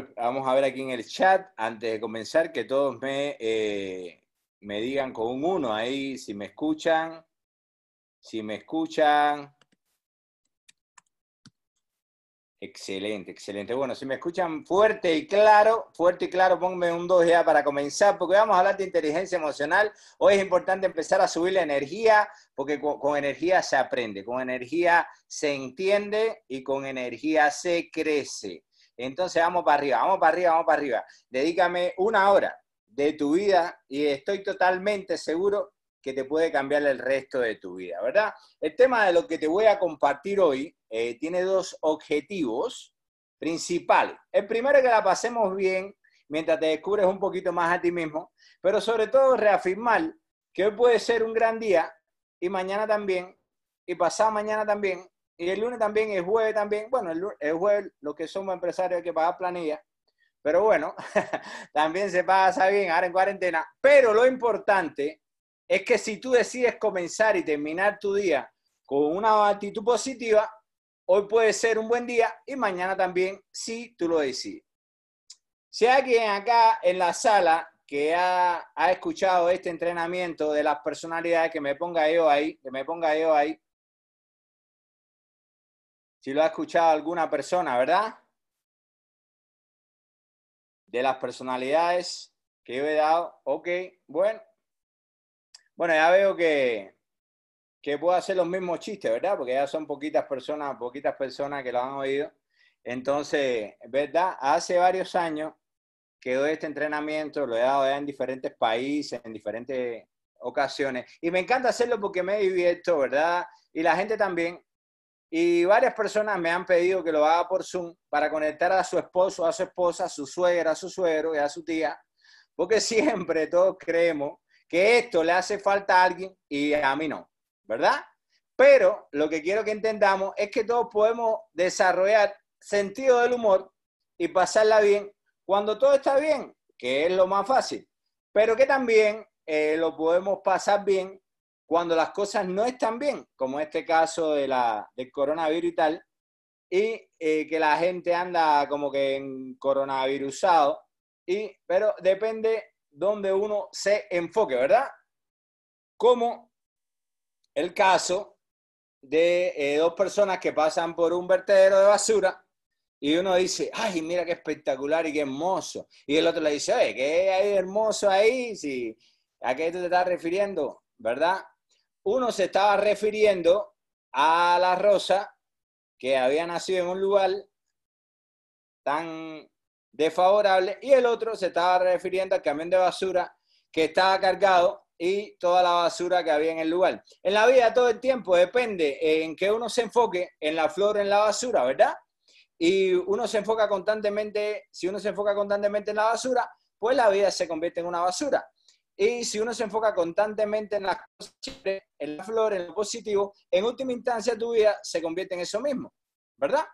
Yo, vamos a ver aquí en el chat, antes de comenzar, que todos me, eh, me digan con un uno ahí, si me escuchan, si me escuchan. Excelente, excelente. Bueno, si me escuchan fuerte y claro, fuerte y claro, pónganme un 2 ya para comenzar, porque vamos a hablar de inteligencia emocional. Hoy es importante empezar a subir la energía, porque con, energía se aprende, con energía se entiende y con energía se crece. Entonces vamos para arriba, vamos para arriba, vamos para arriba. Dedícame una hora de tu vida y estoy totalmente seguro que te puede cambiar el resto de tu vida, ¿verdad? El tema de lo que te voy a compartir hoy eh, tiene dos objetivos principales. El primero es que la pasemos bien mientras te descubres un poquito más a ti mismo, pero sobre todo reafirmar que hoy puede ser un gran día y mañana también, y pasado mañana también, y el lunes también, el jueves también. Bueno, el, el jueves, los que somos empresarios hay que pagar planilla, pero bueno, también se pasa bien ahora en cuarentena. Pero lo importante es que si tú decides comenzar y terminar tu día con una actitud positiva, hoy puede ser un buen día y mañana también, si tú lo decides. Si hay alguien acá en la sala que ha, escuchado este entrenamiento de las personalidades, que me ponga yo ahí, que me ponga yo ahí. Si lo ha escuchado alguna persona, ¿verdad? De las personalidades que yo he dado. Ok, bueno. Bueno, ya veo que, que puedo hacer los mismos chistes, ¿verdad? Porque ya son poquitas personas, poquitas personas que lo han oído. Entonces, ¿verdad? Hace varios años que doy este entrenamiento, lo he dado ya en diferentes países, en diferentes ocasiones. Y me encanta hacerlo porque me divierto, ¿verdad? Y la gente también. Y varias personas me han pedido que lo haga por Zoom para conectar a su esposo, a su esposa, a su suegra, a su suegro y a su tía. Porque siempre todos creemos que esto le hace falta a alguien y a mí no, ¿verdad? Pero lo que quiero que entendamos es que todos podemos desarrollar sentido del humor y pasarla bien cuando todo está bien, que es lo más fácil, pero que también eh, lo podemos pasar bien cuando las cosas no están bien, como este caso de la, del coronavirus y tal, y eh, que la gente anda como que en coronavirusado, y, pero depende donde uno se enfoque, ¿verdad? Como el caso de eh, dos personas que pasan por un vertedero de basura y uno dice, ay, mira qué espectacular y qué hermoso. Y el otro le dice, oye, ¿qué hay hermoso ahí? Si, ¿A qué te estás refiriendo? ¿Verdad? Uno se estaba refiriendo a la rosa que había nacido en un lugar tan desfavorable y el otro se estaba refiriendo al camión de basura que estaba cargado y toda la basura que había en el lugar. En la vida todo el tiempo depende en que uno se enfoque en la flor en la basura, ¿verdad? Y uno se enfoca constantemente, si uno se enfoca constantemente en la basura, pues la vida se convierte en una basura. Y si uno se enfoca constantemente en la, en la flor, en lo positivo, en última instancia tu vida se convierte en eso mismo, ¿verdad?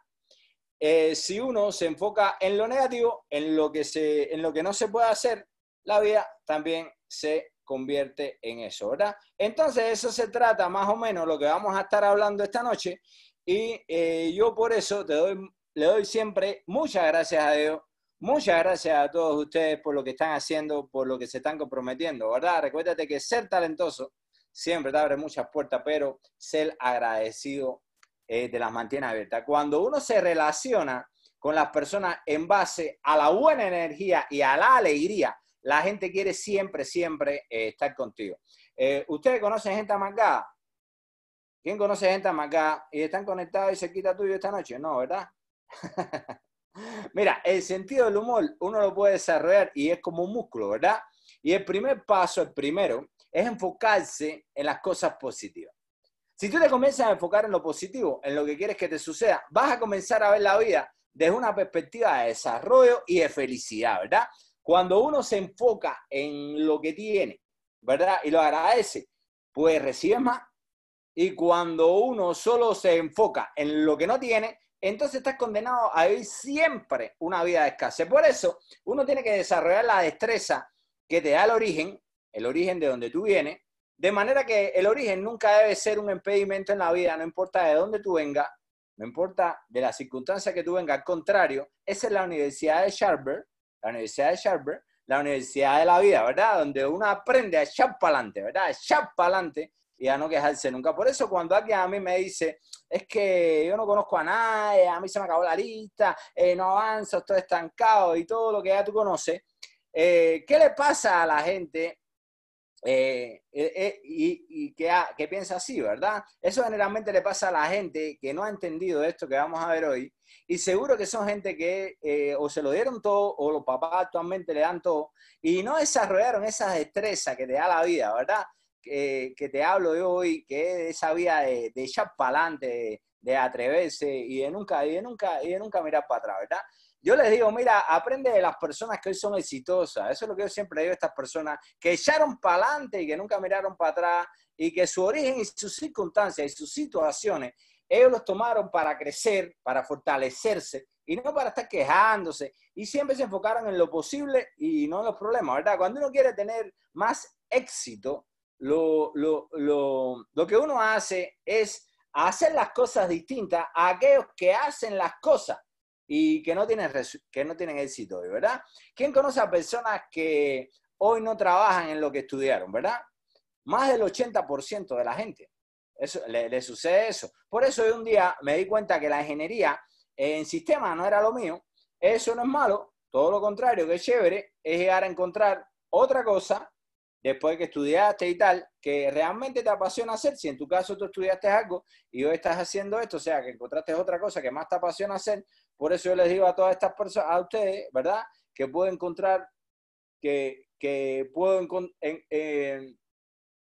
Eh, si uno se enfoca en lo negativo, en lo, que se, en lo que no se puede hacer, la vida también se convierte en eso, ¿verdad? Entonces, eso se trata más o menos lo que vamos a estar hablando esta noche. Y eh, yo por eso te doy, le doy siempre muchas gracias a Dios, muchas gracias a todos ustedes por lo que están haciendo, por lo que se están comprometiendo, ¿verdad? Recuérdate que ser talentoso siempre te abre muchas puertas, pero ser agradecido eh, te las mantiene abiertas. Cuando uno se relaciona con las personas en base a la buena energía y a la alegría, la gente quiere siempre, siempre eh, estar contigo. Eh, ¿Ustedes conocen gente amargada? ¿Quién conoce gente amargada y están conectados y se quita tuyo esta noche? No, ¿verdad? Mira, el sentido del humor uno lo puede desarrollar y es como un músculo, ¿verdad? Y el primer paso, el primero, es enfocarse en las cosas positivas. Si tú te comienzas a enfocar en lo positivo, en lo que quieres que te suceda, vas a comenzar a ver la vida desde una perspectiva de desarrollo y de felicidad, ¿verdad? Cuando uno se enfoca en lo que tiene, ¿verdad? Y lo agradece, pues recibe más. Y cuando uno solo se enfoca en lo que no tiene, entonces estás condenado a vivir siempre una vida de escasez. Por eso, uno tiene que desarrollar la destreza que te da el origen, el origen de donde tú vienes, de manera que el origen nunca debe ser un impedimento en la vida, no importa de dónde tú vengas, no importa de la circunstancia que tú vengas, al contrario, esa es la Universidad de Sharper, la Universidad de Sharper, la Universidad de la Vida, ¿verdad? Donde uno aprende a echar para adelante, ¿verdad? Echar para adelante y a no quejarse nunca. Por eso cuando alguien a mí me dice, es que yo no conozco a nadie, a mí se me acabó la lista, eh, no avanzo, estoy estancado y todo lo que ya tú conoces, eh, ¿qué le pasa a la gente eh, y, que, que, piensa así, ¿verdad? Eso generalmente le pasa a la gente que no ha entendido esto que vamos a ver hoy y seguro que son gente que o se lo dieron todo o los papás actualmente le dan todo y no desarrollaron esa destreza que te da la vida, ¿verdad? Que te hablo de hoy, que es esa vía de, de echar para adelante, de, atreverse y de nunca, y de nunca, y de nunca mirar para atrás, ¿verdad? Yo les digo, mira, aprende de las personas que hoy son exitosas. Eso es lo que yo siempre digo a estas personas, que echaron para adelante y que nunca miraron para atrás y que su origen y sus circunstancias y sus situaciones, ellos los tomaron para crecer, para fortalecerse y no para estar quejándose. Y siempre se enfocaron en lo posible y no en los problemas, ¿verdad? Cuando uno quiere tener más éxito, lo, que uno hace es hacer las cosas distintas a aquellos que hacen las cosas y que no tienen, que no tienen éxito hoy, ¿verdad? ¿Quién conoce a personas que hoy no trabajan en lo que estudiaron, ¿verdad? Más del 80% de la gente. Eso, le, sucede eso. Por eso hoy un día me di cuenta que la ingeniería en sistema no era lo mío. Eso no es malo, todo lo contrario, que es chévere, es llegar a encontrar otra cosa después que estudiaste y tal, que realmente te apasiona hacer, si en tu caso tú estudiaste algo y hoy estás haciendo esto, o sea, que encontraste otra cosa que más te apasiona hacer, por eso yo les digo a todas estas personas, a ustedes, ¿verdad? Que puedo encontrar, que, que puedo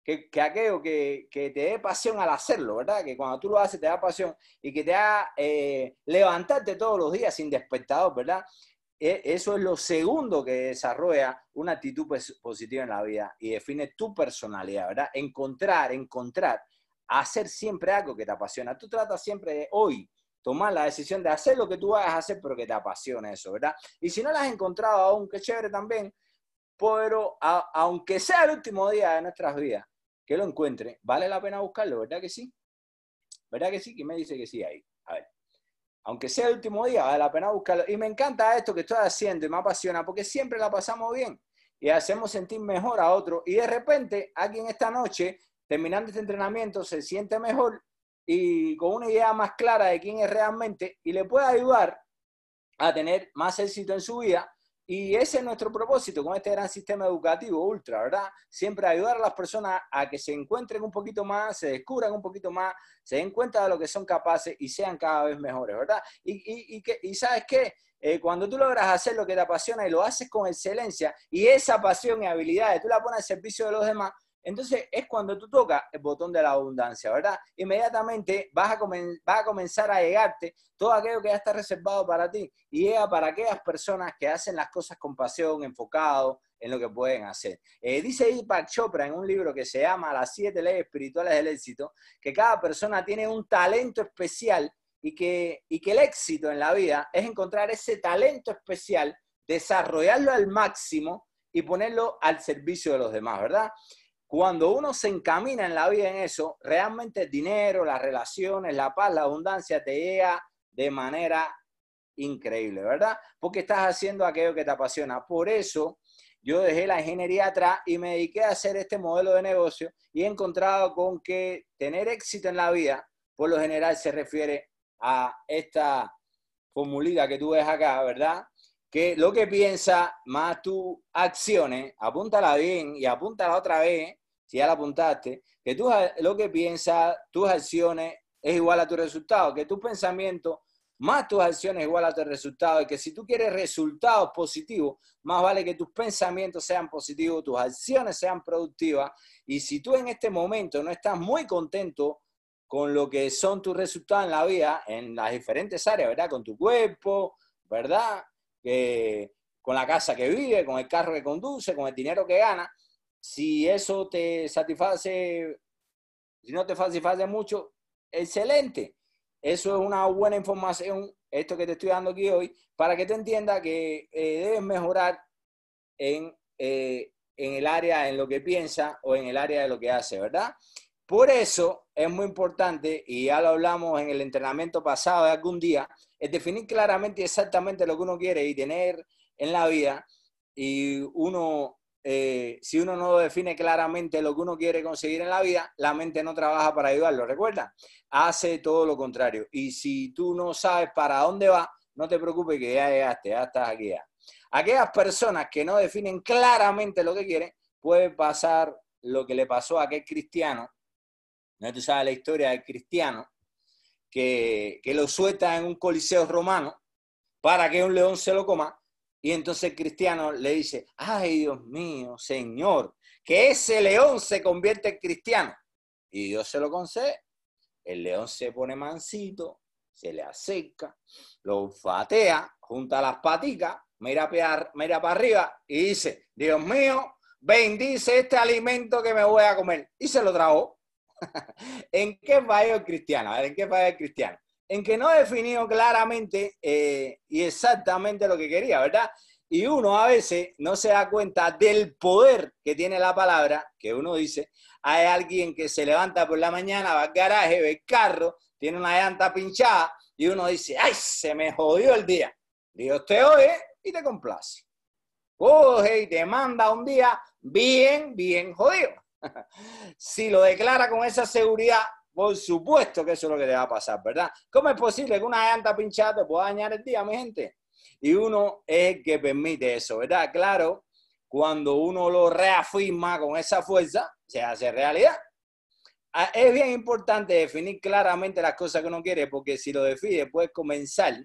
que, que, aquello que, que, te dé pasión al hacerlo, ¿verdad? Que cuando tú lo haces te da pasión y que te haga eh, levantarte todos los días sin despertador, ¿verdad? E, eso es lo segundo que desarrolla una actitud positiva en la vida y define tu personalidad, ¿verdad? Encontrar, encontrar, hacer siempre algo que te apasiona. Tú tratas siempre de hoy tomar la decisión de hacer lo que tú vayas a hacer, pero que te apasione eso, ¿verdad? Y si no la has encontrado aún, qué chévere también, pero aunque sea el último día de nuestras vidas, que lo encuentre, vale la pena buscarlo, ¿verdad que sí? ¿Verdad que sí? ¿Quién me dice que sí ahí? A ver aunque sea el último día, vale la pena buscarlo. Y me encanta esto que estoy haciendo y me apasiona porque siempre la pasamos bien y hacemos sentir mejor a otro. Y de repente, alguien esta noche, terminando este entrenamiento, se siente mejor y con una idea más clara de quién es realmente y le puede ayudar a tener más éxito en su vida y ese es nuestro propósito con este gran sistema educativo ultra, ¿verdad? Siempre ayudar a las personas a que se encuentren un poquito más, se descubran un poquito más, se den cuenta de lo que son capaces y sean cada vez mejores, ¿verdad? Y, y, y, sabes qué, eh, cuando tú logras hacer lo que te apasiona y lo haces con excelencia y esa pasión y habilidades tú la pones al servicio de los demás, entonces es cuando tú tocas el botón de la abundancia, ¿verdad? Inmediatamente vas a, a comenzar a llegarte todo aquello que ya está reservado para ti y llega para aquellas personas que hacen las cosas con pasión, enfocado en lo que pueden hacer. Eh, dice Deepak Chopra en un libro que se llama Las siete leyes espirituales del éxito, que cada persona tiene un talento especial y que, y que el éxito en la vida es encontrar ese talento especial, desarrollarlo al máximo y ponerlo al servicio de los demás, ¿verdad? Cuando uno se encamina en la vida en eso, realmente el dinero, las relaciones, la paz, la abundancia te llega de manera increíble, ¿verdad? Porque estás haciendo aquello que te apasiona. Por eso yo dejé la ingeniería atrás y me dediqué a hacer este modelo de negocio y he encontrado con que tener éxito en la vida, por lo general se refiere a esta formulita que tú ves acá, ¿verdad? Que lo que piensa más tus acciones, apúntala bien y apúntala otra vez, si ya la apuntaste, que tú lo que piensas, tus acciones es igual a tu resultado, que tu pensamiento más tus acciones es igual a tu resultado, y que si tú quieres resultados positivos, más vale que tus pensamientos sean positivos, tus acciones sean productivas, y si tú en este momento no estás muy contento con lo que son tus resultados en la vida, en las diferentes áreas, ¿verdad? Con tu cuerpo, ¿verdad? con la casa que vive, con el carro que conduce, con el dinero que gana, si eso te satisface, si no te satisface mucho, excelente. Eso es una buena información, esto que te estoy dando aquí hoy, para que te entiendas que eh, debes mejorar en, eh, en el área en lo que piensa o en el área de lo que hace, ¿verdad? Por eso es muy importante, y ya lo hablamos en el entrenamiento pasado de algún día, es definir claramente exactamente lo que uno quiere y tener en la vida. Y uno, eh, si uno no define claramente lo que uno quiere conseguir en la vida, la mente no trabaja para ayudarlo. ¿Recuerda? Hace todo lo contrario. Y si tú no sabes para dónde va, no te preocupes que ya llegaste, ya estás aquí ya. Aquellas personas que no definen claramente lo que quieren, puede pasar lo que le pasó a aquel cristiano ¿no? Tú sabes la historia del cristiano que, que lo suelta en un coliseo romano para que un león se lo coma. Y entonces el cristiano le dice, ay Dios mío, Señor, que ese león se convierte en cristiano. Y Dios se lo concede. El león se pone mansito, se le acerca, lo fatea, junta las paticas, mira, mira para arriba y dice, Dios mío, bendice este alimento que me voy a comer. Y se lo tragó. ¿En qué falló el cristiano? ¿en qué falló el cristiano? En que no definió claramente eh, y exactamente lo que quería, ¿verdad? Y uno a veces no se da cuenta del poder que tiene la palabra, que uno dice, hay alguien que se levanta por la mañana, va al garaje, ve el carro, tiene una llanta pinchada y uno dice, ay, se me jodió el día. Dios te oye y te complace. Coge y te manda un día bien, bien jodido si lo declara con esa seguridad, por supuesto que eso es lo que te va a pasar, ¿verdad? ¿Cómo es posible que una llanta pinchada te pueda dañar el día, mi gente? Y uno es el que permite eso, ¿verdad? Claro, cuando uno lo reafirma con esa fuerza, se hace realidad. Ah, es bien importante definir claramente las cosas que uno quiere, porque si lo define, puedes comenzar,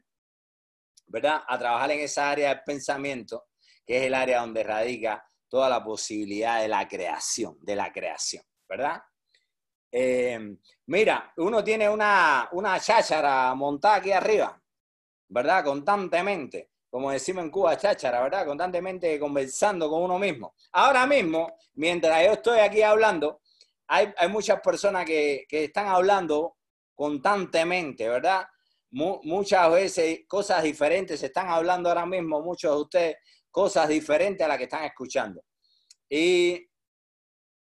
¿verdad? A trabajar en esa área del pensamiento, que es el área donde radica toda la posibilidad de la creación, de la creación, ¿verdad? Eh, mira, uno tiene una, una cháchara montada aquí arriba, ¿verdad? Constantemente, como decimos en Cuba, cháchara, ¿verdad? Constantemente conversando con uno mismo. Ahora mismo, mientras yo estoy aquí hablando, hay, muchas personas que, están hablando constantemente, ¿verdad? muchas veces cosas diferentes se están hablando ahora mismo, muchos de ustedes cosas diferentes a las que están escuchando. Y,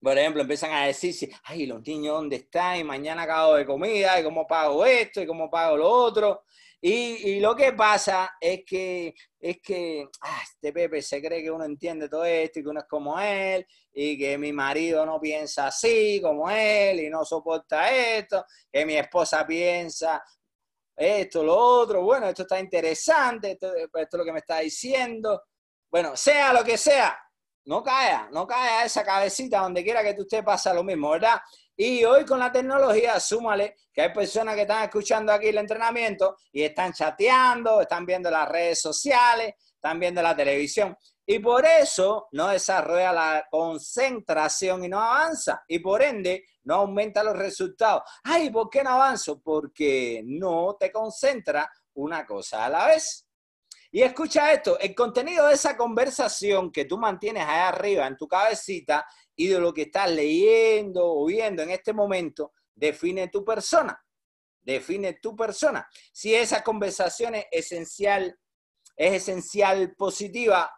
por ejemplo, empiezan a decir, ay, los niños, ¿dónde están? Y mañana acabo de comida, y cómo pago esto, y cómo pago lo otro. Y, y, lo que pasa es que, es que ah, este Pepe se cree que uno entiende todo esto y que uno es como él, y que mi marido no piensa así como él y no soporta esto, que mi esposa piensa esto, lo otro. Bueno, esto está interesante, esto es lo que me está diciendo. Bueno, sea lo que sea, no caiga, no caiga esa cabecita donde quiera que tú estés pasa lo mismo, ¿verdad? Y hoy con la tecnología, súmale que hay personas que están escuchando aquí el entrenamiento y están chateando, están viendo las redes sociales, están viendo la televisión. Y por eso no desarrolla la concentración y no avanza. Y por ende no aumenta los resultados. Ay, ¿por qué no avanzo? Porque no te concentra una cosa a la vez. Y escucha esto, el contenido de esa conversación que tú mantienes ahí arriba en tu cabecita y de lo que estás leyendo o viendo en este momento, define tu persona. Define tu persona. Si esa conversación es esencial, es esencial positiva,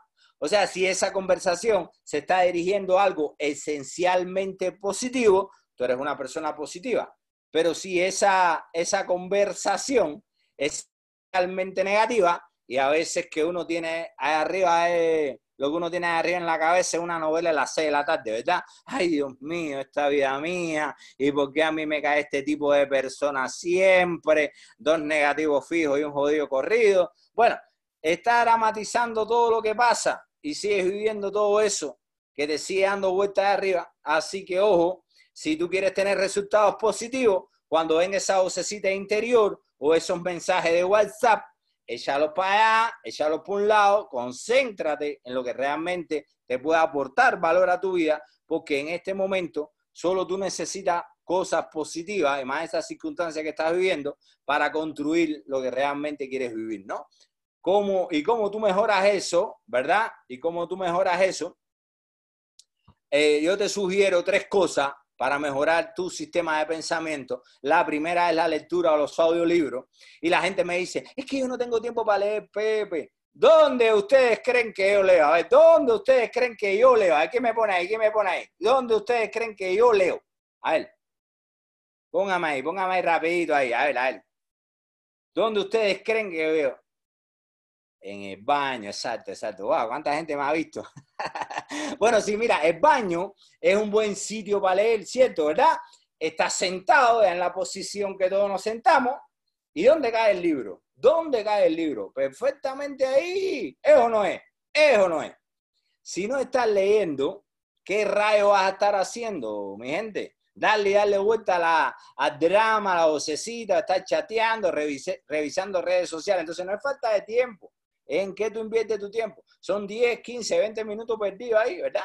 o sea, si esa conversación se está dirigiendo a algo esencialmente positivo, tú eres una persona positiva. Pero si esa, esa conversación es esencialmente negativa, y a veces que uno tiene ahí arriba, lo que uno tiene arriba en la cabeza es una novela a las seis de la tarde, ¿verdad? Ay, Dios mío, esta vida mía, y por qué a mí me cae este tipo de personas siempre, dos negativos fijos y un jodido corrido. Bueno, está dramatizando todo lo que pasa y sigues viviendo todo eso que te sigue dando vueltas arriba. Así que ojo, si tú quieres tener resultados positivos, cuando venga esa vocecita interior o esos mensajes de WhatsApp, échalo para allá, échalo por un lado, concéntrate en lo que realmente te puede aportar valor a tu vida, porque en este momento solo tú necesitas cosas positivas, además de esas circunstancias que estás viviendo, para construir lo que realmente quieres vivir, ¿no? ¿Cómo, y cómo tú mejoras eso, ¿verdad? Y cómo tú mejoras eso. Eh, yo te sugiero tres cosas para mejorar tu sistema de pensamiento. La primera es la lectura o los audiolibros. Y la gente me dice, es que yo no tengo tiempo para leer, Pepe. ¿Dónde ustedes creen que yo leo? A ver, ¿dónde ustedes creen que yo leo? A ver, ¿qué me pone ahí? ¿Qué me pone ahí? ¿Dónde ustedes creen que yo leo? A ver, Póngame ahí, póngame ahí rapidito ahí, a ver, a ver. ¿Dónde ustedes creen que veo? En el baño, exacto, exacto. Wow, ¿cuánta gente me ha visto? bueno, sí, mira, el baño es un buen sitio para leer, ¿cierto? ¿Verdad? Estás sentado en la posición que todos nos sentamos. ¿Y dónde cae el libro? ¿Dónde cae el libro? Perfectamente ahí. ¿Es o no es? ¿Es o no es? Si no estás leyendo, ¿qué rayo vas a estar haciendo, mi gente? Darle, darle vuelta a la, al drama, a la vocecita, estar chateando, revisando redes sociales. Entonces no es falta de tiempo. ¿En qué tú inviertes tu tiempo? Son 10, 15, 20 minutos perdidos ahí, ¿verdad?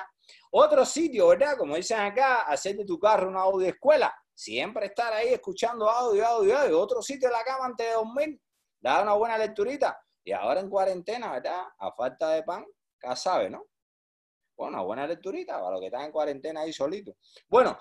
Otro sitio, ¿verdad? Como dicen acá, hacer de tu carro una audio escuela. Siempre estar ahí escuchando audio, audio, audio. Otro sitio en la cama antes de dormir. Dar una buena lecturita. Y ahora en cuarentena, ¿verdad? A falta de pan, ya sabe, ¿no? Bueno, una buena lecturita para los que están en cuarentena ahí solitos. Bueno,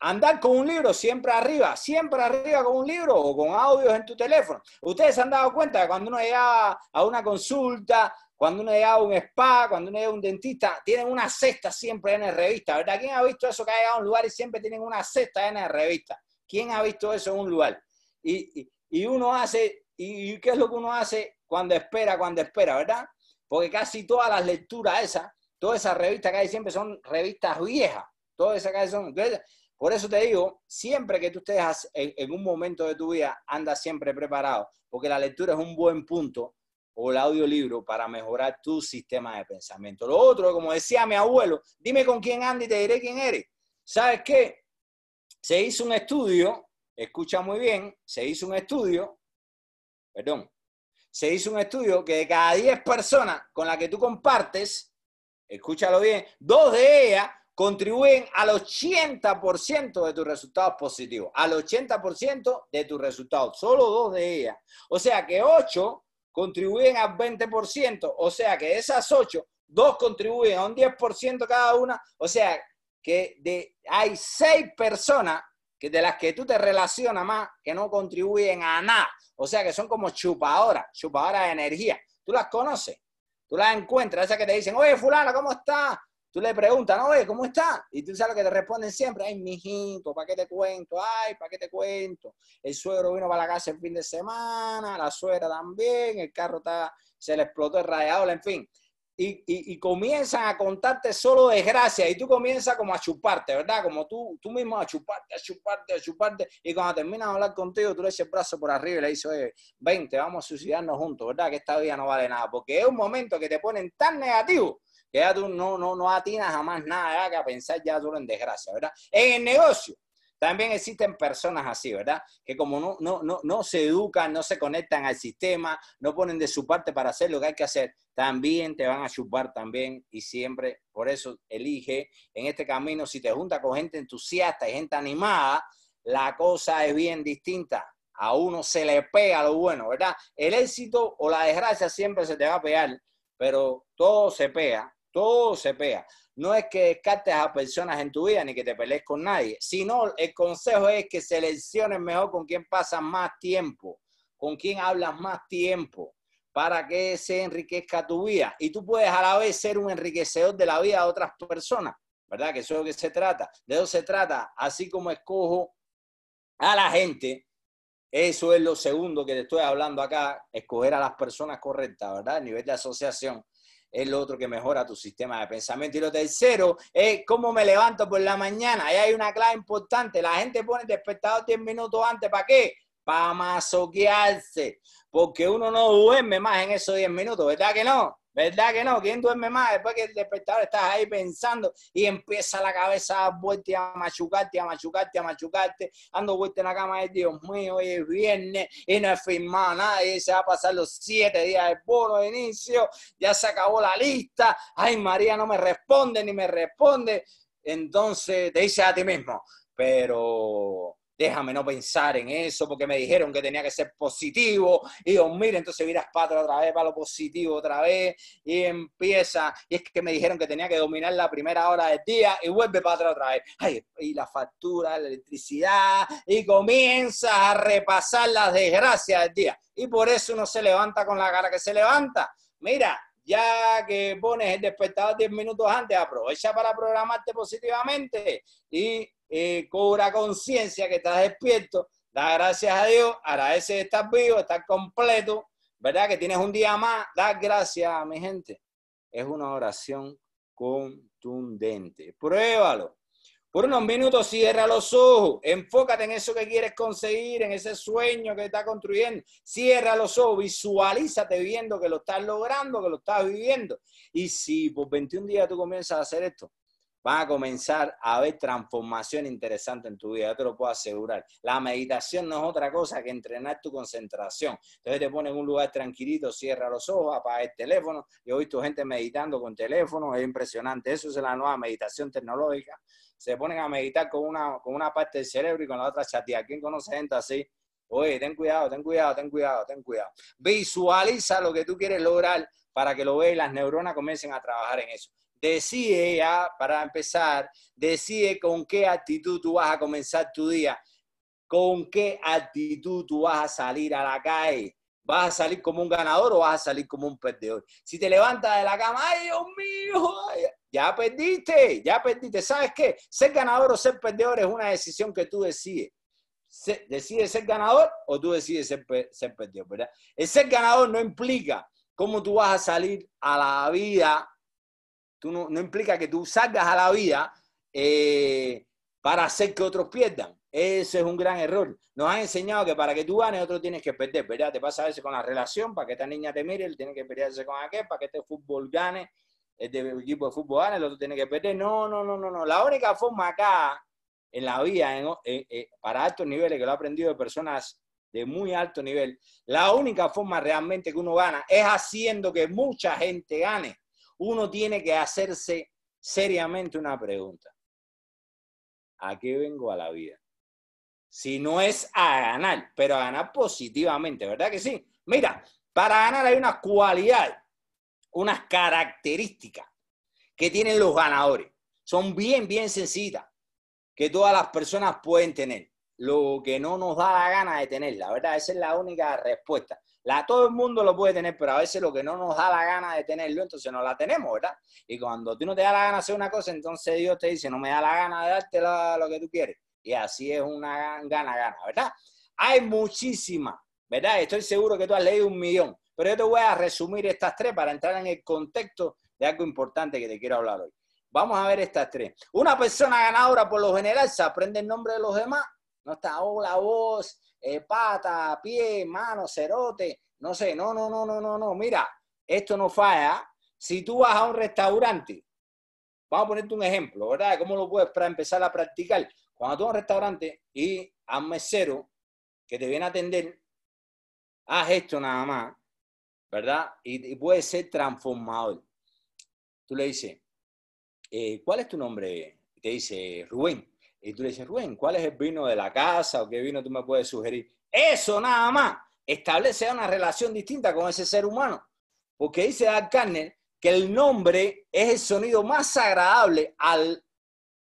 andar con un libro siempre arriba, siempre arriba con un libro o con audios en tu teléfono. Ustedes se han dado cuenta que cuando uno llega a una consulta, cuando uno llega a un spa, cuando uno llega a un dentista, tienen una cesta siempre en revista, ¿verdad? ¿Quién ha visto eso que ha llegado a un lugar y siempre tienen una cesta en revista? ¿Quién ha visto eso en un lugar? Y, y, uno hace, y, qué es lo que uno hace cuando espera, cuando espera, verdad? Porque casi todas las lecturas esas, todas esas revistas que hay siempre son revistas viejas, todas esas que hay son... Por eso te digo, siempre que tú estés en, un momento de tu vida, anda siempre preparado, porque la lectura es un buen punto o el audiolibro para mejorar tu sistema de pensamiento. Lo otro, como decía mi abuelo, dime con quién andas y te diré quién eres. ¿Sabes qué? Se hizo un estudio, escucha muy bien, se hizo un estudio, perdón, se hizo un estudio que de cada 10 personas con las que tú compartes, escúchalo bien, dos de ellas contribuyen al 80% de tus resultados positivos, al 80% de tus resultados, solo dos de ellas. O sea que ocho contribuyen al 20%, o sea que de esas ocho, dos contribuyen a un 10% cada una, o sea que de, hay seis personas que de las que tú te relacionas más que no contribuyen a nada, o sea que son como chupadoras, chupadoras de energía. ¿Tú las conoces? Tú las encuentras, esas que te dicen, oye, fulano, ¿cómo estás? Tú le preguntas, no, oye, ¿cómo está? Y tú sabes lo que te responden siempre, ay, mijito, ¿para qué te cuento? Ay, ¿para qué te cuento? El suegro vino para la casa el fin de semana, la suegra también, el carro está, se le explotó el radiador, en fin. Y, y, comienzan a contarte solo desgracia y tú comienzas como a chuparte, ¿verdad? Como tú, tú mismo a chuparte, a chuparte, a chuparte. Y cuando terminas de hablar contigo, tú le echas el brazo por arriba y le dices, oye, vente, vamos a suicidarnos juntos, ¿verdad? Que esta vida no vale nada. Porque es un momento que te ponen tan negativo que ya tú no, no, no atinas jamás nada a pensar ya tú en desgracia, ¿verdad? En el negocio también existen personas así, ¿verdad? Que como no, no, no, no se educan, no se conectan al sistema, no ponen de su parte para hacer lo que hay que hacer, también te van a chupar también y siempre, por eso elige en este camino, si te juntas con gente entusiasta y gente animada, la cosa es bien distinta. A uno se le pega lo bueno, ¿verdad? El éxito o la desgracia siempre se te va a pegar, pero todo se pega todo se pega. No es que descartes a personas en tu vida ni que te pelees con nadie, sino el consejo es que selecciones mejor con quién pasas más tiempo, con quién hablas más tiempo, para que se enriquezca tu vida. Y tú puedes a la vez ser un enriquecedor de la vida de otras personas, ¿verdad? Que eso es lo que se trata. De eso se trata. Así como escojo a la gente, eso es lo segundo que te estoy hablando acá, escoger a las personas correctas, ¿verdad? A nivel de asociación es lo otro que mejora tu sistema de pensamiento. Y lo tercero es cómo me levanto por la mañana. Ahí hay una clave importante. La gente pone el despertador 10 minutos antes. ¿Para qué? Para masoquearse. Porque uno no duerme más en esos 10 minutos, ¿verdad que no? ¿Verdad que no? ¿Quién duerme más? Después que el despertador estás ahí pensando y empieza la cabeza a vuelta a machucarte, a machucarte, a machucarte, ando vuelta en la cama, de Dios mío, hoy es viernes y no he firmado nada. Y se va a pasar los siete días de bono de inicio, ya se acabó la lista, ay María no me responde ni me responde, entonces te dices a ti mismo, pero déjame no pensar en eso porque me dijeron que tenía que ser positivo. Y digo, mire, entonces miras para otra vez, para lo positivo otra vez. Y empieza, y es que me dijeron que tenía que dominar la primera hora del día y vuelve para atrás otra vez, y la factura, la electricidad y comienza a repasar las desgracias del día. Y por eso uno se levanta con la cara que se levanta. Mira, ya que pones el despertador 10 minutos antes, aprovecha para programarte positivamente. Y eh, cobra conciencia que estás despierto, da gracias a Dios, agradece que estás vivo, estás completo, ¿verdad? Que tienes un día más, da gracias, mi gente. Es una oración contundente. Pruébalo. Por unos minutos cierra los ojos, enfócate en eso que quieres conseguir, en ese sueño que estás construyendo. Cierra los ojos, visualízate viendo que lo estás logrando, que lo estás viviendo. Y si por 21 días tú comienzas a hacer esto, van a comenzar a haber transformación interesante en tu vida, yo te lo puedo asegurar. La meditación no es otra cosa que entrenar tu concentración. Entonces te pones en un lugar tranquilito, cierra los ojos, apaga el teléfono. Yo he visto gente meditando con teléfono, es impresionante. Eso es la nueva meditación tecnológica. Se ponen a meditar con una, con una parte del cerebro y con la otra chatear. ¿Quién conoce gente así? Oye, ten cuidado, ten cuidado, ten cuidado, ten cuidado. Visualiza lo que tú quieres lograr para que lo veas y las neuronas comiencen a trabajar en eso decide ya, para empezar, decide con qué actitud tú vas a comenzar tu día, con qué actitud tú vas a salir a la calle. ¿Vas a salir como un ganador o vas a salir como un perdedor? Si te levantas de la cama, ¡ay, Dios mío! ya perdiste, ya perdiste. ¿Sabes qué? Ser ganador o ser perdedor es una decisión que tú decides. ¿Decides ser ganador o tú decides ser, ser perdedor? ¿verdad? El ser ganador no implica cómo tú vas a salir a la vida Tú no, implica que tú salgas a la vida eh, para hacer que otros pierdan. Ese es un gran error. Nos han enseñado que para que tú ganes, otro tienes que perder, ¿verdad? Te pasa a veces con la relación, para que esta niña te mire, él tiene que pelearse con aquel, para que este fútbol gane, este equipo de fútbol gane, el otro tiene que perder. No, no, no, no, no. La única forma acá, en la vida, para altos niveles, que lo he aprendido de personas de muy alto nivel, la única forma realmente que uno gana es haciendo que mucha gente gane uno tiene que hacerse seriamente una pregunta. ¿A qué vengo a la vida? Si no es a ganar, pero a ganar positivamente, ¿verdad que sí? Mira, para ganar hay unas cualidades, unas características que tienen los ganadores. Son bien, bien sencillas, que todas las personas pueden tener. Lo que no nos da la gana de tener, la verdad, esa es la única respuesta. La, todo el mundo lo puede tener, pero a veces lo que no nos da la gana de tenerlo, entonces no la tenemos, ¿verdad? Y cuando tú no te da la gana de hacer una cosa, entonces Dios te dice, no me da la gana de darte lo, que tú quieres. Y así es una gana-gana, ¿verdad? Hay muchísimas, ¿verdad? Estoy seguro que tú has leído un millón, pero yo te voy a resumir estas tres para entrar en el contexto de algo importante que te quiero hablar hoy. Vamos a ver estas tres. Una persona ganadora por lo general se aprende el nombre de los demás. No está, hola, voz, eh, pata, pie, mano, cerote, no sé, no, no, no, no, no, no, mira, esto no falla. Si tú vas a un restaurante, vamos a ponerte un ejemplo, ¿verdad? ¿Cómo lo puedes para empezar a practicar? Cuando tú vas a un restaurante y a un mesero que te viene a atender, haz esto nada más, ¿verdad? Y, puede ser transformador. Tú le dices, eh, ¿cuál es tu nombre? Te dice Rubén. Y tú le dices, Rubén, ¿cuál es el vino de la casa o qué vino tú me puedes sugerir? Eso nada más establece una relación distinta con ese ser humano. Porque dice Al Carner que el nombre es el sonido más agradable al,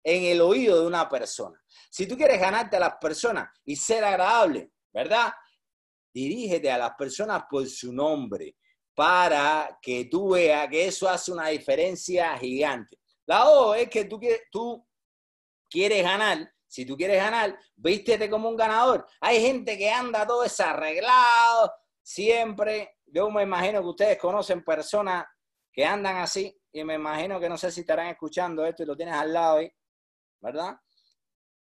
en el oído de una persona. Si tú quieres ganarte a las personas y ser agradable, ¿verdad? Dirígete a las personas por su nombre para que tú veas que eso hace una diferencia gigante. La O es que tú, tú quieres ganar, si tú quieres ganar, vístete como un ganador. Hay gente que anda todo desarreglado, siempre. Yo me imagino que ustedes conocen personas que andan así y me imagino que no sé si estarán escuchando esto y lo tienes al lado ahí, ¿verdad?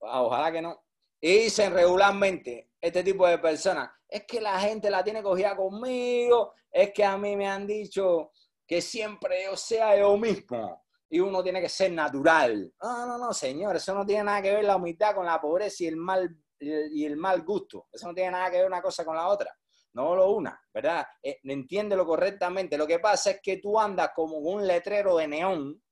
Ah, ojalá que no. Y dicen regularmente este tipo de personas, es que la gente la tiene cogida conmigo, es que a mí me han dicho que siempre yo sea yo mismo y uno tiene que ser natural. No, no, no, señor, eso no tiene nada que ver la humildad con la pobreza y el mal, y el mal gusto. Eso no tiene nada que ver una cosa con la otra. No lo una, ¿verdad? Eh, entiéndelo correctamente. Lo que pasa es que tú andas como un letrero de neón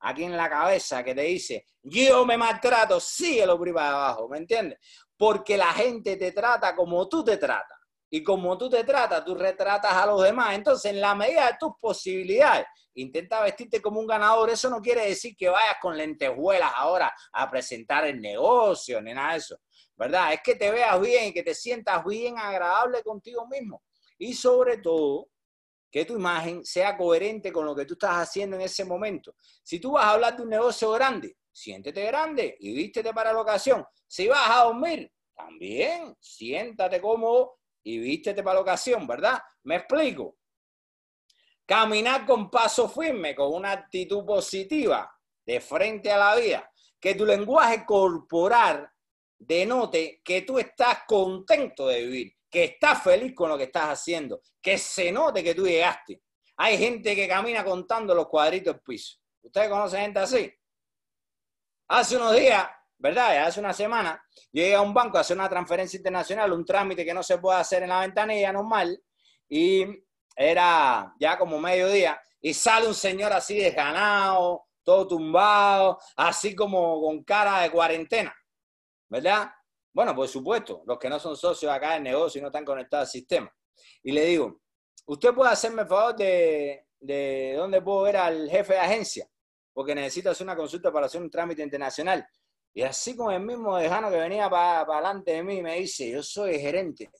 aquí en la cabeza que te dice, yo me maltrato, síguelo por ahí para abajo, ¿me entiendes? Porque la gente te trata como tú te tratas. Y como tú te tratas, tú retratas a los demás. Entonces, en la medida de tus posibilidades, intenta vestirte como un ganador. Eso no quiere decir que vayas con lentejuelas ahora a presentar el negocio, ni nada de eso. ¿Verdad? Es que te veas bien y que te sientas bien agradable contigo mismo. Y sobre todo, que tu imagen sea coherente con lo que tú estás haciendo en ese momento. Si tú vas a hablar de un negocio grande, siéntete grande y vístete para la ocasión. Si vas a dormir, también siéntate cómodo y vístete para la ocasión, ¿verdad? ¿Me explico? Caminar con paso firme, con una actitud positiva, de frente a la vida. Que tu lenguaje corporal denote que tú estás contento de vivir, que estás feliz con lo que estás haciendo, que se note que tú llegaste. Hay gente que camina contando los cuadritos del piso. ¿Ustedes conocen gente así? Hace unos días, ¿verdad? Hace una semana, llegué a un banco a hacer una transferencia internacional, un trámite que no se puede hacer en la ventanilla normal, y era ya como mediodía, y sale un señor así desganado, todo tumbado, así como con cara de cuarentena, ¿verdad? Bueno, por supuesto, los que no son socios acá del negocio y no están conectados al sistema. Y le digo, ¿usted puede hacerme el favor de, de dónde puedo ver al jefe de agencia? Porque necesito hacer una consulta para hacer un trámite internacional. Y así con el mismo dejano que venía para, para delante de mí, me dice, yo soy gerente,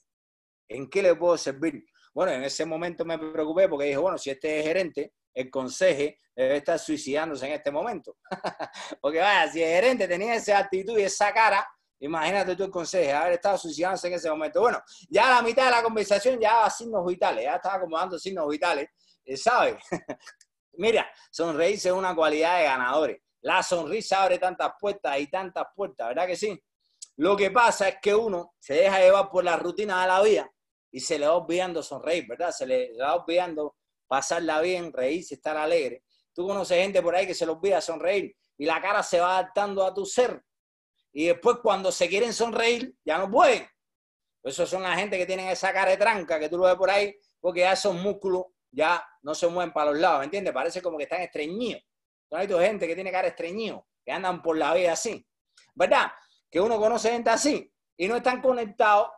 ¿en qué le puedo servir? Bueno, en ese momento me preocupé porque dije, bueno, si este es gerente, el conseje debe estar suicidándose en este momento. porque vaya, si el gerente tenía esa actitud y esa cara, imagínate tú el conseje, haber estado suicidándose en ese momento. Bueno, ya a la mitad de la conversación ya daba signos vitales, ya estaba acomodando signos vitales, eh, ¿sabes? Mira, sonreírse es una cualidad de ganadores. La sonrisa abre tantas puertas y tantas puertas, ¿verdad que sí? Lo que pasa es que uno se deja llevar por la rutina de la vida y se le va olvidando sonreír, ¿verdad? Se le, va olvidando pasarla bien, reírse, estar alegre. Tú conoces gente por ahí que se le olvida sonreír y la cara se va adaptando a tu ser. Y después cuando se quieren sonreír, ya no pueden. Esos son la gente que tienen esa cara tranca que tú lo ves por ahí, porque esos músculos ya no se mueven para los lados, ¿me entiendes? Parece como que están estreñidos. Hay gente que tiene cara estreñido, que andan por la vida así. ¿Verdad? Que uno conoce gente así y no están conectados.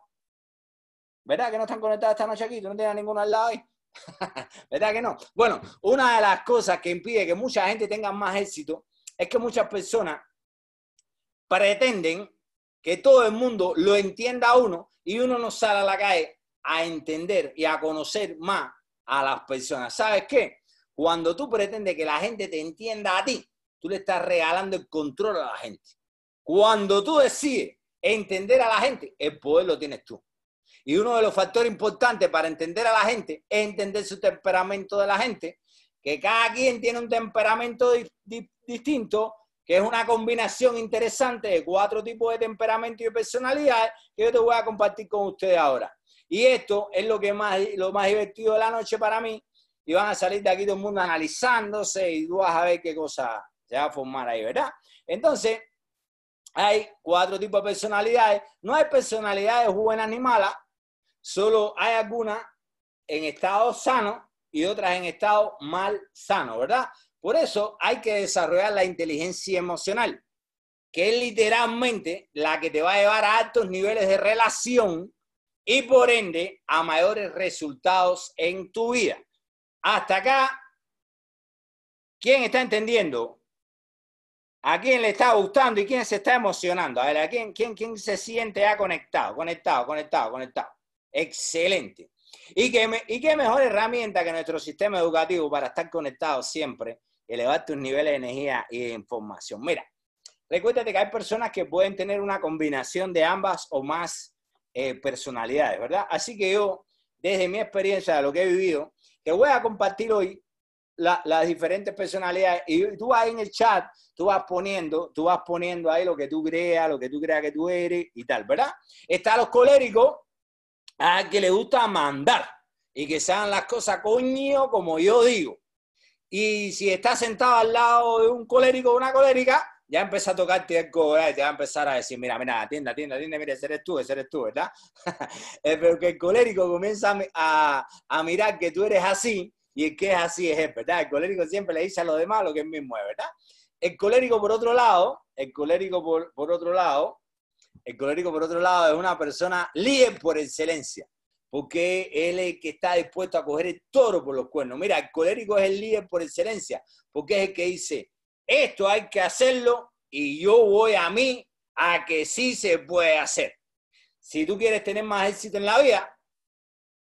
¿Verdad que no están conectados esta noche aquí? ¿Tú no tienes ninguno al lado ahí? ¿Verdad que no? Bueno, una de las cosas que impide que mucha gente tenga más éxito es que muchas personas pretenden que todo el mundo lo entienda a uno y uno no sale a la calle a entender y a conocer más a las personas. ¿Sabes qué? Cuando tú pretendes que la gente te entienda a ti, tú le estás regalando el control a la gente. Cuando tú decides entender a la gente, el poder lo tienes tú. Y uno de los factores importantes para entender a la gente es entender su temperamento de la gente, que cada quien tiene un temperamento distinto, que es una combinación interesante de cuatro tipos de temperamento y de personalidad que yo te voy a compartir con ustedes ahora. Y esto es lo, que más, lo más divertido de la noche para mí. Y van a salir de aquí todo el mundo analizándose y tú vas a ver qué cosa se va a formar ahí, ¿verdad? Entonces, hay cuatro tipos de personalidades. No hay personalidades buenas ni malas, solo hay algunas en estado sano y otras en estado mal sano, ¿verdad? Por eso hay que desarrollar la inteligencia emocional, que es literalmente la que te va a llevar a altos niveles de relación y por ende a mayores resultados en tu vida. Hasta acá, ¿quién está entendiendo? ¿A quién le está gustando y quién se está emocionando? A ver, ¿a quién, quién, quién se siente ya conectado, conectado, conectado, conectado? Excelente. ¿Y qué, y qué mejor herramienta que nuestro sistema educativo para estar conectado siempre, elevar tus niveles de energía y de información. Mira, recuérdate que hay personas que pueden tener una combinación de ambas o más eh, personalidades, ¿verdad? Así que yo, desde mi experiencia, de lo que he vivido, te voy a compartir hoy las diferentes personalidades y tú vas en el chat, tú vas poniendo, tú vas poniendo ahí lo que tú creas, lo que tú creas que tú eres y tal, ¿verdad? Están los coléricos, a que le gusta mandar y que sean las cosas coño como yo digo. Y si estás sentado al lado de un colérico o una colérica, ya empieza a tocarte el cobre y te va a empezar a decir, mira, mira, atienda, atienda, atienda, mira, ese eres tú, ese eres tú, ¿verdad? Eh, pero que el colérico comienza a, a, mirar que tú eres así y el que es así es ¿verdad? El colérico siempre le dice a los demás lo que él mismo es, ¿verdad? El colérico, por otro lado, el colérico, por, por otro lado, el colérico, por otro lado, es una persona líder por excelencia, porque él es el que está dispuesto a coger el toro por los cuernos. Mira, el colérico es el líder por excelencia, porque es el que dice, esto hay que hacerlo y yo voy a mí a que sí se puede hacer. Si tú quieres tener más éxito en la vida,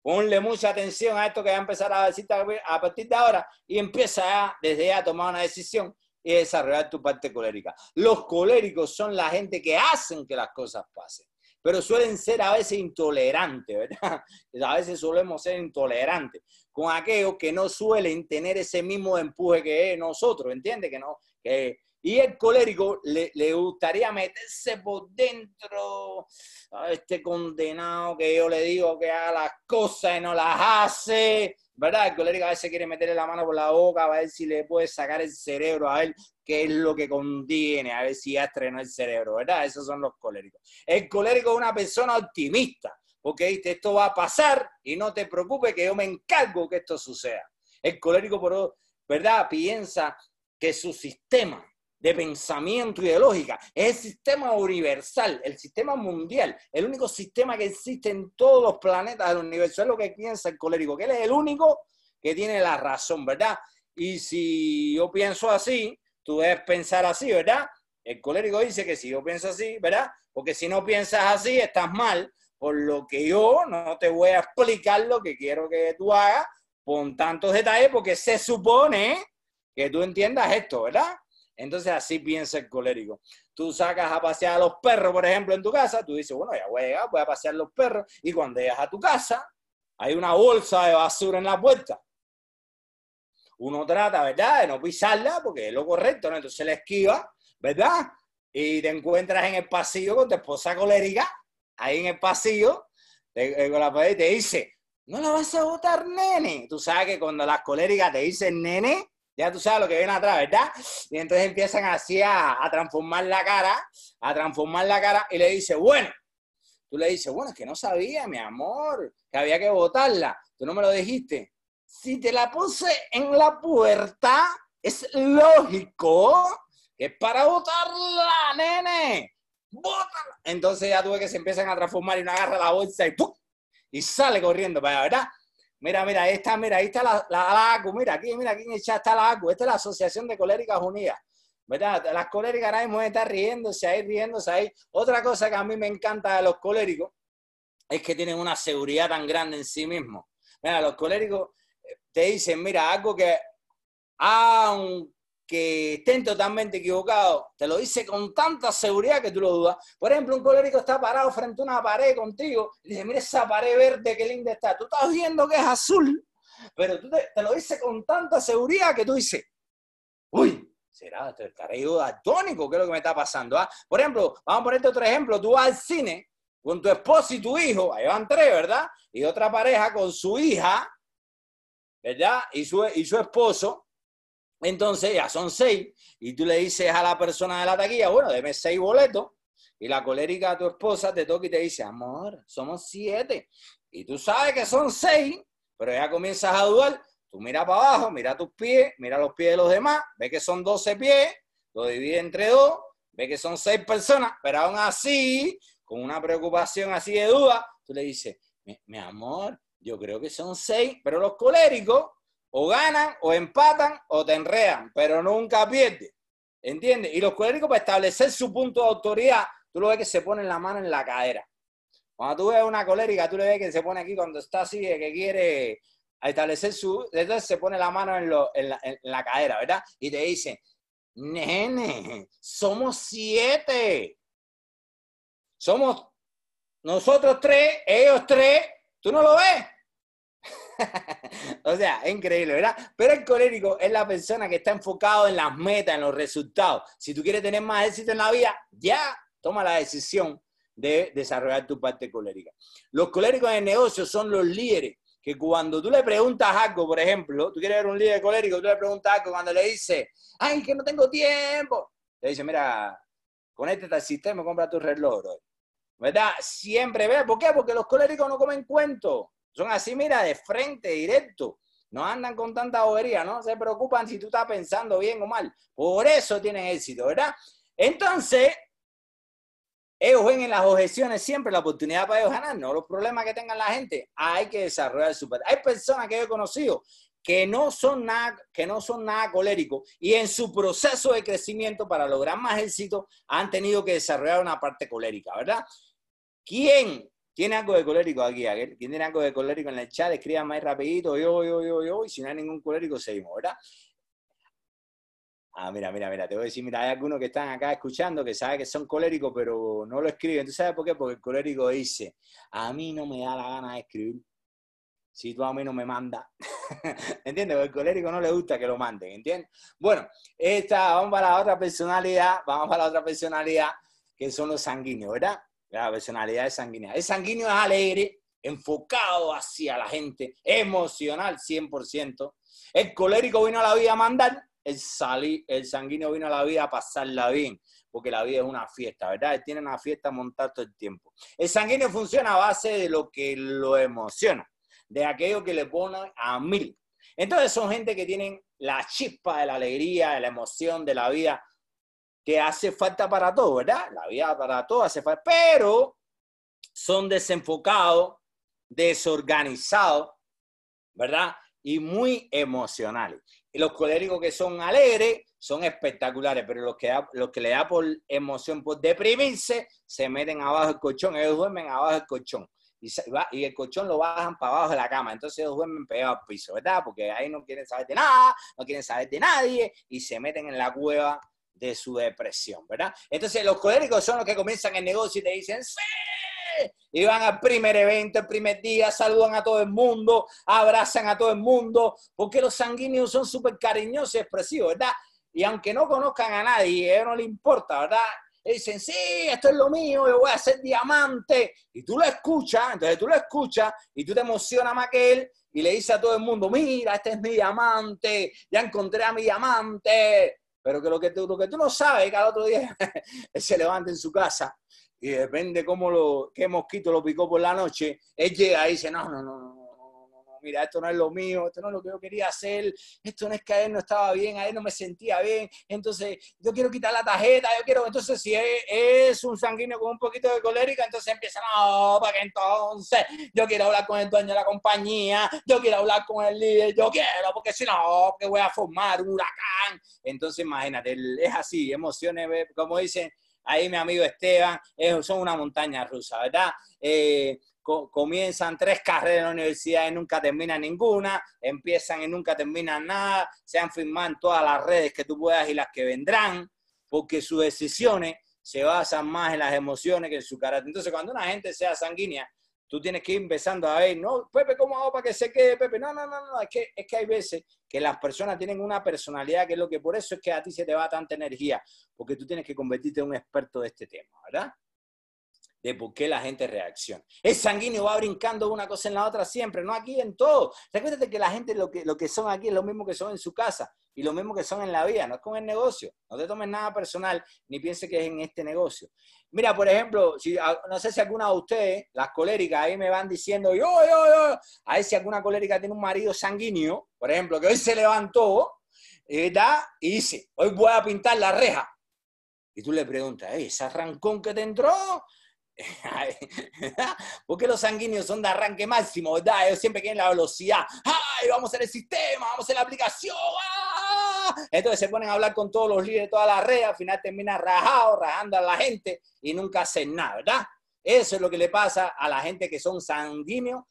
ponle mucha atención a esto que va a empezar a decirte a partir de ahora y empieza desde ya a tomar una decisión y desarrollar tu parte colérica. Los coléricos son la gente que hacen que las cosas pasen, pero suelen ser a veces intolerantes, ¿verdad? A veces solemos ser intolerantes con aquellos que no suelen tener ese mismo empuje que nosotros, ¿entiendes? Que no, que y el colérico le, gustaría meterse por dentro a este condenado que yo le digo que haga las cosas y no las hace. ¿Verdad? El colérico a veces quiere meterle la mano por la boca a ver si le puede sacar el cerebro a él, qué es lo que contiene, a ver si ya estrenó el cerebro, ¿verdad? Esos son los coléricos. El colérico es una persona optimista, porque esto va a pasar y no te preocupes que yo me encargo que esto suceda. El colérico, por, ¿verdad? Piensa que su sistema, de pensamiento y de lógica. Es el sistema universal, el sistema mundial, el único sistema que existe en todos los planetas del universo. Es lo que piensa el colérico, que él es el único que tiene la razón, ¿verdad? Y si yo pienso así, tú debes pensar así, ¿verdad? El colérico dice que si yo pienso así, ¿verdad? Porque si no piensas así, estás mal, por lo que yo no te voy a explicar lo que quiero que tú hagas con tantos detalles, porque se supone que tú entiendas esto, ¿verdad? Entonces así piensa el colérico. Tú sacas a pasear a los perros, por ejemplo, en tu casa, tú dices, bueno, ya voy a voy a pasear los perros, y cuando llegas a tu casa, hay una bolsa de basura en la puerta. Uno trata, ¿verdad?, de no pisarla, porque es lo correcto, ¿no? Entonces le esquiva, ¿verdad? Y te encuentras en el pasillo con tu esposa colérica, ahí en el pasillo, con la pared, y te dice, no la vas a botar, nene. Tú sabes que cuando las coléricas te dicen nene, ya tú sabes lo que viene atrás, ¿verdad? Y entonces empiezan así a, transformar la cara, a transformar la cara y le dice, bueno, tú le dices, bueno, es que no sabía, mi amor, que había que votarla. Tú no me lo dijiste. Si te la puse en la puerta, es lógico que es para votarla, nene. Entonces ya tuve que se empiezan a transformar y uno agarra la bolsa y ¡pum! Y sale corriendo para ¿verdad? Mira, mira, está, mira, ahí está la, la, ACU, mira, aquí, mira, aquí en está la ACU, esta es la Asociación de Coléricas Unidas, ¿verdad? Las coléricas ahora mismo están riéndose ahí, riéndose ahí. Otra cosa que a mí me encanta de los coléricos es que tienen una seguridad tan grande en sí mismos. Mira, los coléricos eh, te dicen, mira, algo que, aunque que estén totalmente equivocados, te lo dice con tanta seguridad que tú lo dudas. Por ejemplo, un colérico está parado frente a una pared contigo y dice, mira esa pared verde, qué linda está. Tú estás viendo que es azul, pero tú te, lo dice con tanta seguridad que tú dices, uy, será, estaré yo atónico, ¿qué es lo que me está pasando? Ah? Por ejemplo, vamos a ponerte otro ejemplo, tú vas al cine con tu esposo y tu hijo, ahí van tres, ¿verdad? Y otra pareja con su hija, ¿verdad? Y su, y su esposo, entonces ya son seis y tú le dices a la persona de la taquilla, bueno, deme seis boletos y la colérica a tu esposa te toca y te dice, amor, somos siete. Y tú sabes que son seis, pero ya comienzas a dudar. Tú mira para abajo, mira tus pies, mira los pies de los demás, ve que son doce pies, lo divide entre dos, ve que son seis personas, pero aún así, con una preocupación así de duda, tú le dices, mi amor, yo creo que son seis, pero los coléricos o ganan, o empatan, o te enredan, pero nunca pierden. ¿Entiendes? Y los coléricos para establecer su punto de autoridad, tú lo ves que se ponen la mano en la cadera. Cuando tú ves una colérica, tú le ves que se pone aquí cuando está así, que quiere establecer su... Entonces se pone la mano en, la, en la cadera, ¿verdad? Y te dice, nene, somos siete. Somos nosotros tres, ellos tres. ¿Tú no lo ves? o sea, es increíble, ¿verdad? Pero el colérico es la persona que está enfocado en las metas, en los resultados. Si tú quieres tener más éxito en la vida, ya toma la decisión de desarrollar tu parte colérica. Los coléricos en el negocio son los líderes que cuando tú le preguntas algo, por ejemplo, tú quieres ver un líder colérico, tú le preguntas algo cuando le dice, ay, que no tengo tiempo, te dice, mira, conéctate al sistema compra tu reloj, ¿verdad? Siempre ve, ¿por qué? Porque los coléricos no comen cuentos. Son así, mira, de frente, directo. No andan con tanta bobería, no se preocupan si tú estás pensando bien o mal. Por eso tienen éxito, ¿verdad? Entonces, ellos ven en las objeciones siempre la oportunidad para ellos ganar, no los problemas que tengan la gente. Hay que desarrollar su Hay personas que yo he conocido que no son nada, que no son nada coléricos y en su proceso de crecimiento para lograr más éxito han tenido que desarrollar una parte colérica, ¿verdad? ¿Quién ¿Tiene algo de colérico aquí? ¿Quién tiene algo de colérico en el chat? Escriban más rapidito, yo, yo, yo, yo, y si no hay ningún colérico, seguimos, ¿verdad? Ah, mira, mira, mira, te voy a decir, mira, hay algunos que están acá escuchando que saben que son coléricos, pero no lo escriben. ¿Tú sabes por qué? Porque el colérico dice, a mí no me da la gana de escribir si tú a mí no me mandas. ¿Entiendes? Porque el colérico no le gusta que lo manden, ¿entiendes? Bueno, esta, vamos para la otra personalidad, vamos para la otra personalidad, que son los sanguíneos, ¿verdad? La personalidad es sanguínea. El sanguíneo es alegre, enfocado hacia la gente, emocional 100%. El colérico vino a la vida a mandar, el, el sanguíneo vino a la vida a pasarla bien, porque la vida es una fiesta, ¿verdad? Tiene una fiesta montada todo el tiempo. El sanguíneo funciona a base de lo que lo emociona, de aquello que le pone a mil. Entonces son gente que tienen la chispa de la alegría, de la emoción de la vida, que hace falta para todo, ¿verdad? La vida para todo hace falta, pero son desenfocados, desorganizados, ¿verdad? Y muy emocionales. Y los coléricos que son alegres son espectaculares, pero los que, los que le da por emoción, por deprimirse, se meten abajo del colchón, ellos duermen abajo del colchón. Y, y, el colchón lo bajan para abajo de la cama, entonces ellos duermen pegados al piso, ¿verdad? Porque ahí no quieren saber de nada, no quieren saber de nadie y se meten en la cueva de su depresión, ¿verdad? Entonces los coléricos son los que comienzan el negocio y te dicen, ¡sí! Y van al primer evento, el primer día, saludan a todo el mundo, abrazan a todo el mundo, porque los sanguíneos son súper cariñosos y expresivos, ¿verdad? Y aunque no conozcan a nadie, a ellos no les importa, ¿verdad? dicen, sí, esto es lo mío, yo voy a ser diamante. Y tú lo escuchas, entonces tú lo escuchas y tú te emocionas más que él y le dices a todo el mundo, mira, este es mi diamante, ya encontré a mi diamante. Pero que lo que tú, lo que tú no sabes, cada otro día se levanta en su casa y depende cómo lo, qué mosquito lo picó por la noche, él llega y dice, no, no, no, no, mira, esto no es lo mío, esto no es lo que yo quería hacer, esto no es que a él no estaba bien, a él no me sentía bien, entonces yo quiero quitar la tarjeta, yo quiero, entonces si es, un sanguíneo con un poquito de colérica, entonces empieza, no, para que entonces yo quiero hablar con el dueño de la compañía, yo quiero hablar con el líder, yo quiero, porque si no, que voy a formar un huracán. Entonces imagínate, es así, emociones, como dicen, ahí mi amigo Esteban, son una montaña rusa, ¿verdad? Eh, comienzan tres carreras en la universidad y nunca terminan ninguna, empiezan y nunca terminan nada, se han firmado en todas las redes que tú puedas y las que vendrán, porque sus decisiones se basan más en las emociones que en su carácter. Entonces, cuando una gente sea sanguínea, tú tienes que ir empezando a ver, no, Pepe, ¿cómo hago para que se quede Pepe? No, no, no, no, es que, es que hay veces que las personas tienen una personalidad que es lo que por eso es que a ti se te va tanta energía, porque tú tienes que convertirte en un experto de este tema, ¿verdad? De por qué la gente reacciona. El sanguíneo va brincando una cosa en la otra siempre, no aquí en todo. Recuérdate que la gente lo que, lo que son aquí es lo mismo que son en su casa y lo mismo que son en la vida, no es con el negocio. No te tomes nada personal ni piense que es en este negocio. Mira, por ejemplo, si, no sé si alguna de ustedes, las coléricas, ahí me van diciendo, yo, yo, yo, a ver si alguna colérica tiene un marido sanguíneo, por ejemplo, que hoy se levantó, ¿verdad? Y dice, hoy voy a pintar la reja. Y tú le preguntas, ¿ese arrancón que te entró? Porque los sanguíneos son de arranque máximo, ¿verdad? Ellos siempre quieren la velocidad. ¡Ay, vamos hacer el sistema! ¡Vamos hacer la aplicación! ¡Ah! Entonces se ponen a hablar con todos los líderes de toda la red, al final termina rajado, rajando a la gente y nunca hacen nada, ¿verdad? Eso es lo que le pasa a la gente que son sanguíneos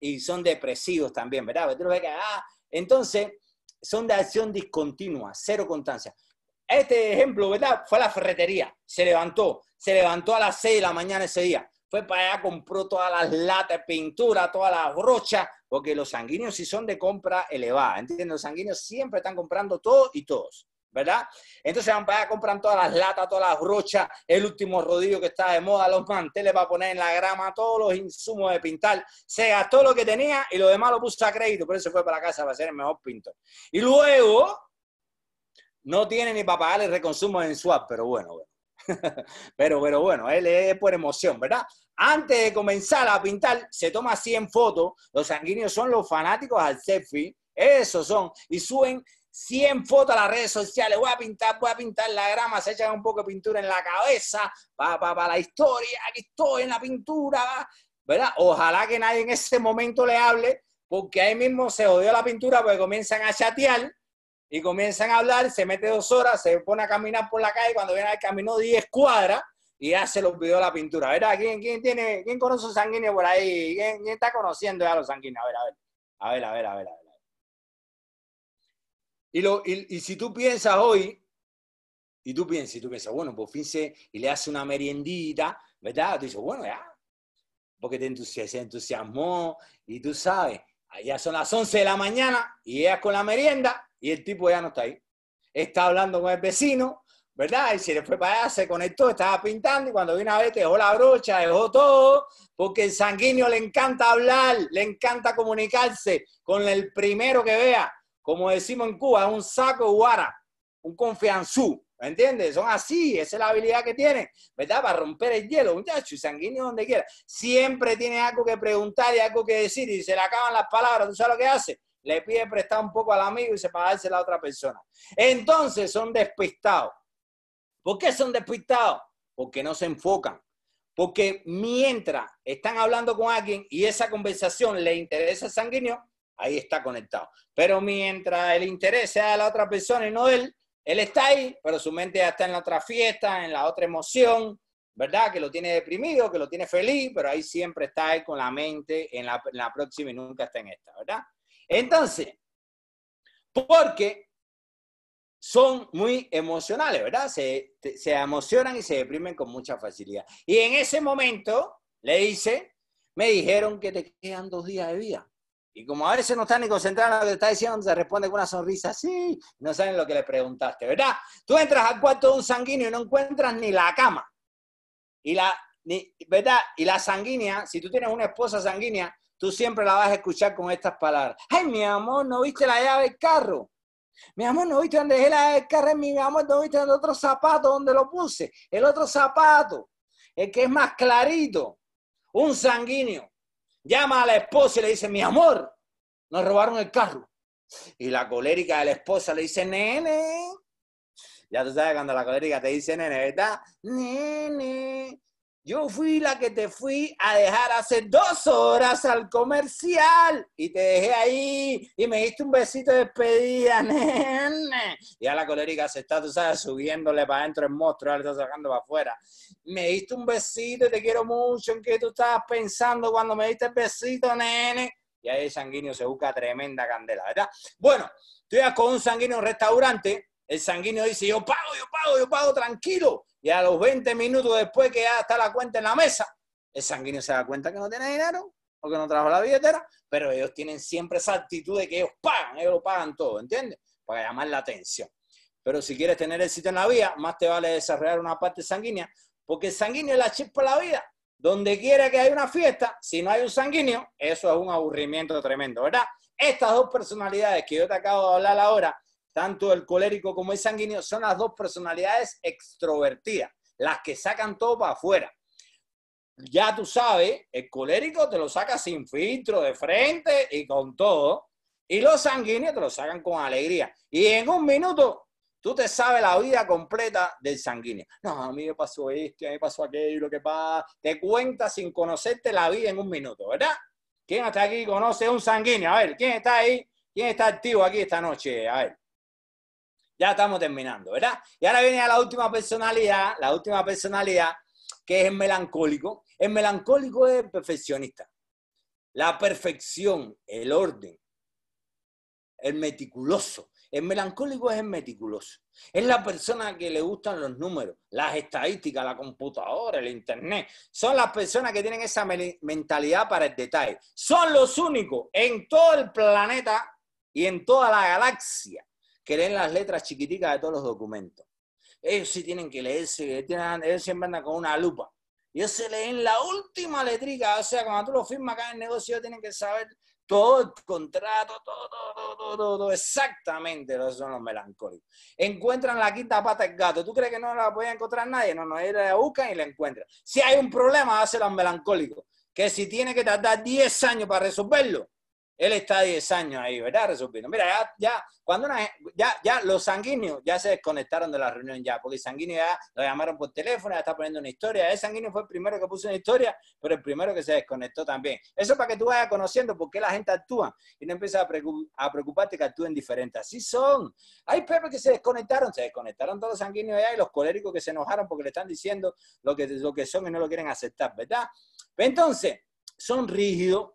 y son depresivos también, ¿verdad? Ah, entonces, son de acción discontinua, cero constancia. Este ejemplo, ¿verdad? Fue la ferretería. Se levantó, se levantó a las 6 de la mañana ese día. Fue para allá, compró todas las latas de pintura, todas las brochas, porque los sanguíneos sí son de compra elevada, ¿entiendes? Los sanguíneos siempre están comprando todo y todos, ¿verdad? Entonces van para allá, compran todas las latas, todas las brochas, el último rodillo que está de moda, los manteles para poner en la grama, todos los insumos de pintar. Se gastó lo que tenía y lo demás lo puso a crédito, por eso fue para casa para ser el mejor pintor. Y luego no tiene ni para pagar el reconsumo en swap, pero bueno, pero, pero bueno, él es por emoción, ¿verdad? Antes de comenzar a pintar, se toma 100 fotos. Los sanguíneos son los fanáticos al selfie, esos son, y suben 100 fotos a las redes sociales. Voy a pintar, voy a pintar la grama, se echan un poco de pintura en la cabeza para pa, la historia. Aquí estoy en la pintura, ¿verdad? Ojalá que nadie en ese momento le hable, porque ahí mismo se odió la pintura porque comienzan a chatear y comienzan a hablar, se mete dos horas, se pone a caminar por la calle, cuando viene al camino 10 cuadras y hace los videos de la pintura. ¿Verdad? ¿Quién, quién, tiene, quién conoce a sanguíneo por ahí? ¿Quién, está conociendo ya los sanguíneos? A ver, a ver. A ver, a ver, a ver. A ver. Y, lo, y, y si tú piensas hoy, Y tú piensas, y tú piensas, bueno, por fin se, y le hace una meriendita, ¿verdad? Tú dices, bueno, ya, porque te se entusiasmó, y tú sabes, ya son las 11 de la mañana, y ella con la merienda, y el tipo ya no está ahí. Está hablando con el vecino, ¿verdad? Y se le fue para allá, se conectó, estaba pintando, y cuando vino a ver, dejó la brocha, dejó todo, porque el sanguíneo le encanta hablar, le encanta comunicarse con el primero que vea. Como decimos en Cuba, es un saco guara, un confianzú. ¿Me entiendes? Son así, esa es la habilidad que tienen, ¿verdad? Para romper el hielo, muchacho, y sanguíneo donde quiera. Siempre tiene algo que preguntar y algo que decir y se le acaban las palabras. ¿Tú sabes lo que hace? Le pide prestar un poco al amigo y se para darse a la otra persona. Entonces son despistados. ¿Por qué son despistados? Porque no se enfocan. Porque mientras están hablando con alguien y esa conversación le interesa al sanguíneo, ahí está conectado. Pero mientras el interés sea de la otra persona y no él, él está ahí, pero su mente ya está en la otra fiesta, en la otra emoción, ¿verdad? Que lo tiene deprimido, que lo tiene feliz, pero ahí siempre está ahí con la mente en la, próxima y nunca está en esta, ¿verdad? Entonces, porque son muy emocionales, ¿verdad? Se, se emocionan y se deprimen con mucha facilidad. Y en ese momento le dice, me dijeron que te quedan dos días de vida. Y como a veces no están ni concentrados en lo que está diciendo, se responde con una sonrisa así, no saben lo que le preguntaste, ¿verdad? Tú entras al cuarto de un sanguíneo y no encuentras ni la cama. Y la, ¿verdad? Y la sanguínea, si tú tienes una esposa sanguínea, tú siempre la vas a escuchar con estas palabras. Ay, mi amor, ¿no viste la llave del carro? Mi amor, ¿no viste dónde dejé la llave del carro? Mi amor, ¿no viste el otro zapato donde lo puse? El otro zapato, el que es más clarito. Un sanguíneo llama a la esposa y le dice, mi amor, nos robaron el carro. Y la colérica de la esposa le dice, nene. Ya tú sabes cuando la colérica te dice, nene, ¿verdad? Nene, yo fui la que te fui a dejar hace dos horas al comercial y te dejé ahí y me diste un besito de despedida, nene. Y a la colérica se está, tú sabes, subiéndole para adentro el monstruo, ahora está sacando para afuera. Me diste un besito y te quiero mucho. ¿En qué tú estabas pensando cuando me diste el besito, nene? Y ahí el sanguíneo se busca tremenda candela, ¿verdad? Bueno, tú ibas con un sanguíneo en un restaurante, el sanguíneo dice, yo pago, yo pago, yo pago, tranquilo y a los 20 minutos después que ya está la cuenta en la mesa, el sanguíneo se da cuenta que no tiene dinero o que no trajo la billetera, pero ellos tienen siempre esa actitud de que ellos pagan, ellos lo pagan todo, ¿entiendes? Para llamar la atención. Pero si quieres tener éxito en la vida, más te vale desarrollar una parte sanguínea, porque el sanguíneo es la chispa de la vida. Donde quiera que haya una fiesta, si no hay un sanguíneo, eso es un aburrimiento tremendo, ¿verdad? Estas dos personalidades que yo te acabo de hablar ahora, tanto el colérico como el sanguíneo, son las dos personalidades extrovertidas, las que sacan todo para afuera. Ya tú sabes, el colérico te lo saca sin filtro, de frente y con todo, y los sanguíneos te lo sacan con alegría. Y en un minuto tú te sabes la vida completa del sanguíneo. No, a mí me pasó esto, a mí me pasó aquello, lo que pasa. Te cuenta sin conocerte la vida en un minuto, ¿verdad? ¿Quién está aquí conoce un sanguíneo? A ver, ¿quién está ahí? ¿Quién está activo aquí esta noche? A ver. Ya estamos terminando, ¿verdad? Y ahora viene la última personalidad, la última personalidad, que es el melancólico. El melancólico es el perfeccionista. La perfección, el orden, el meticuloso. El melancólico es el meticuloso. Es la persona que le gustan los números, las estadísticas, la computadora, el internet. Son las personas que tienen esa mentalidad para el detalle. Son los únicos en todo el planeta y en toda la galaxia que leen las letras chiquiticas de todos los documentos. Ellos sí tienen que leerse, ellos siempre andan con una lupa. Ellos se leen la última letrica, o sea, cuando tú lo firmas acá en el negocio, tienen que saber todo el contrato, todo, todo, todo, todo, exactamente, esos son los melancólicos. Encuentran la quinta pata del gato. ¿Tú crees que no la puede encontrar nadie? No, no, ellos la buscan y la encuentran. Si hay un problema, hace los melancólicos. Que si tiene que tardar 10 años para resolverlo, él está 10 años ahí, ¿verdad? Resolviendo. Mira, ya, ya cuando una, ya, ya los sanguíneos ya se desconectaron de la reunión ya, porque sanguíneo ya lo llamaron por teléfono, ya está poniendo una historia. El sanguíneo fue el primero que puso una historia, pero el primero que se desconectó también. Eso para que tú vayas conociendo por qué la gente actúa y no empiezas a, preocuparte que actúen diferentes. Así son. Hay Pepe que se desconectaron, se desconectaron todos los sanguíneos allá y los coléricos que se enojaron porque le están diciendo lo que, lo que son y no lo quieren aceptar, ¿verdad? Entonces, son rígidos,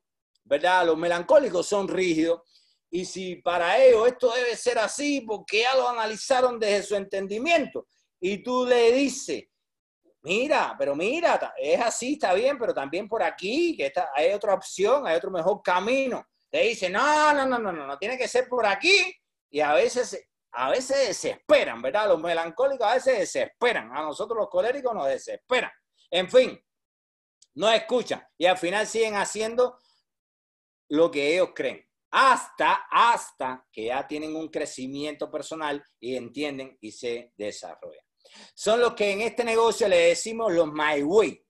¿verdad? Los melancólicos son rígidos. Y si para ellos esto debe ser así, porque ya lo analizaron desde su entendimiento. y tú le dices, mira, pero mira, es así, está bien, pero también por aquí, que está, hay otra opción, hay otro mejor camino. Te dice, no, no, no, no, no, no tiene que ser por aquí. Y a veces, a veces desesperan, ¿verdad? Los melancólicos a veces desesperan. A nosotros los coléricos nos desesperan. En fin, no escuchan y al final siguen haciendo lo que ellos creen. Hasta, hasta que ya tienen un crecimiento personal y entienden y se desarrollan. Son los que en este negocio le decimos los my way.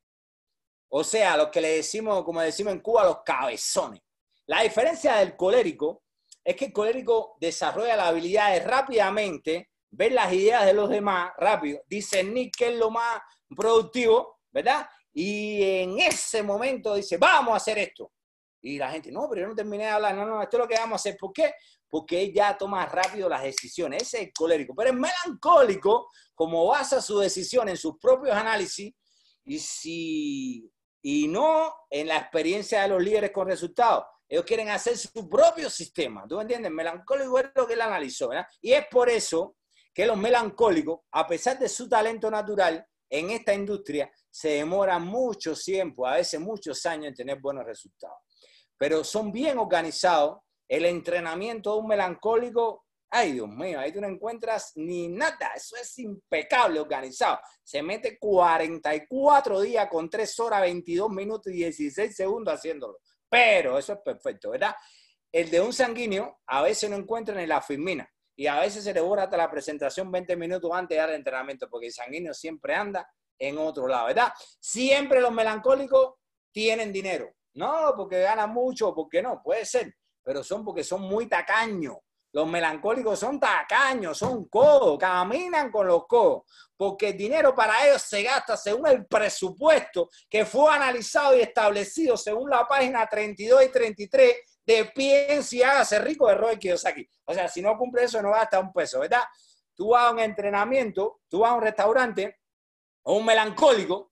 O sea, los que le decimos, como decimos en Cuba, los cabezones. La diferencia del colérico es que el colérico desarrolla la habilidad de rápidamente ver las ideas de los demás rápido, discernir qué es lo más productivo, ¿verdad? Y en ese momento dice, vamos a hacer esto. Y la gente, no, pero yo no terminé de hablar, no, no, esto es lo que vamos a hacer. ¿Por qué? Porque él ya toma rápido las decisiones. Ese es el colérico. Pero el melancólico, como basa su decisión en sus propios análisis y, si, y no en la experiencia de los líderes con resultados. Ellos quieren hacer su propio sistema. ¿Tú me entiendes? Melancólico es lo que él analizó. Y es por eso que los melancólicos, a pesar de su talento natural en esta industria, se demoran mucho tiempo, a veces muchos años en tener buenos resultados. Pero son bien organizados. El entrenamiento de un melancólico, ay Dios mío, ahí tú no encuentras ni nada. Eso es impecable organizado. Se mete 44 días con 3 horas, 22 minutos y 16 segundos haciéndolo. Pero eso es perfecto, ¿verdad? El de un sanguíneo a veces no encuentra ni la firmina y a veces se le hasta la presentación 20 minutos antes de dar el entrenamiento porque el sanguíneo siempre anda en otro lado, ¿verdad? Siempre los melancólicos tienen dinero. No porque ganan mucho, porque no, puede ser, pero son porque son muy tacaños. Los melancólicos son tacaños, son codos, caminan con los codos, porque el dinero para ellos se gasta según el presupuesto que fue analizado y establecido según la página 32 y 33 de Piensa y hágase rico de Robert Kiyosaki. O sea, si no cumple eso, no gasta un peso, ¿verdad? Tú vas a un entrenamiento, tú vas a un restaurante, o un melancólico,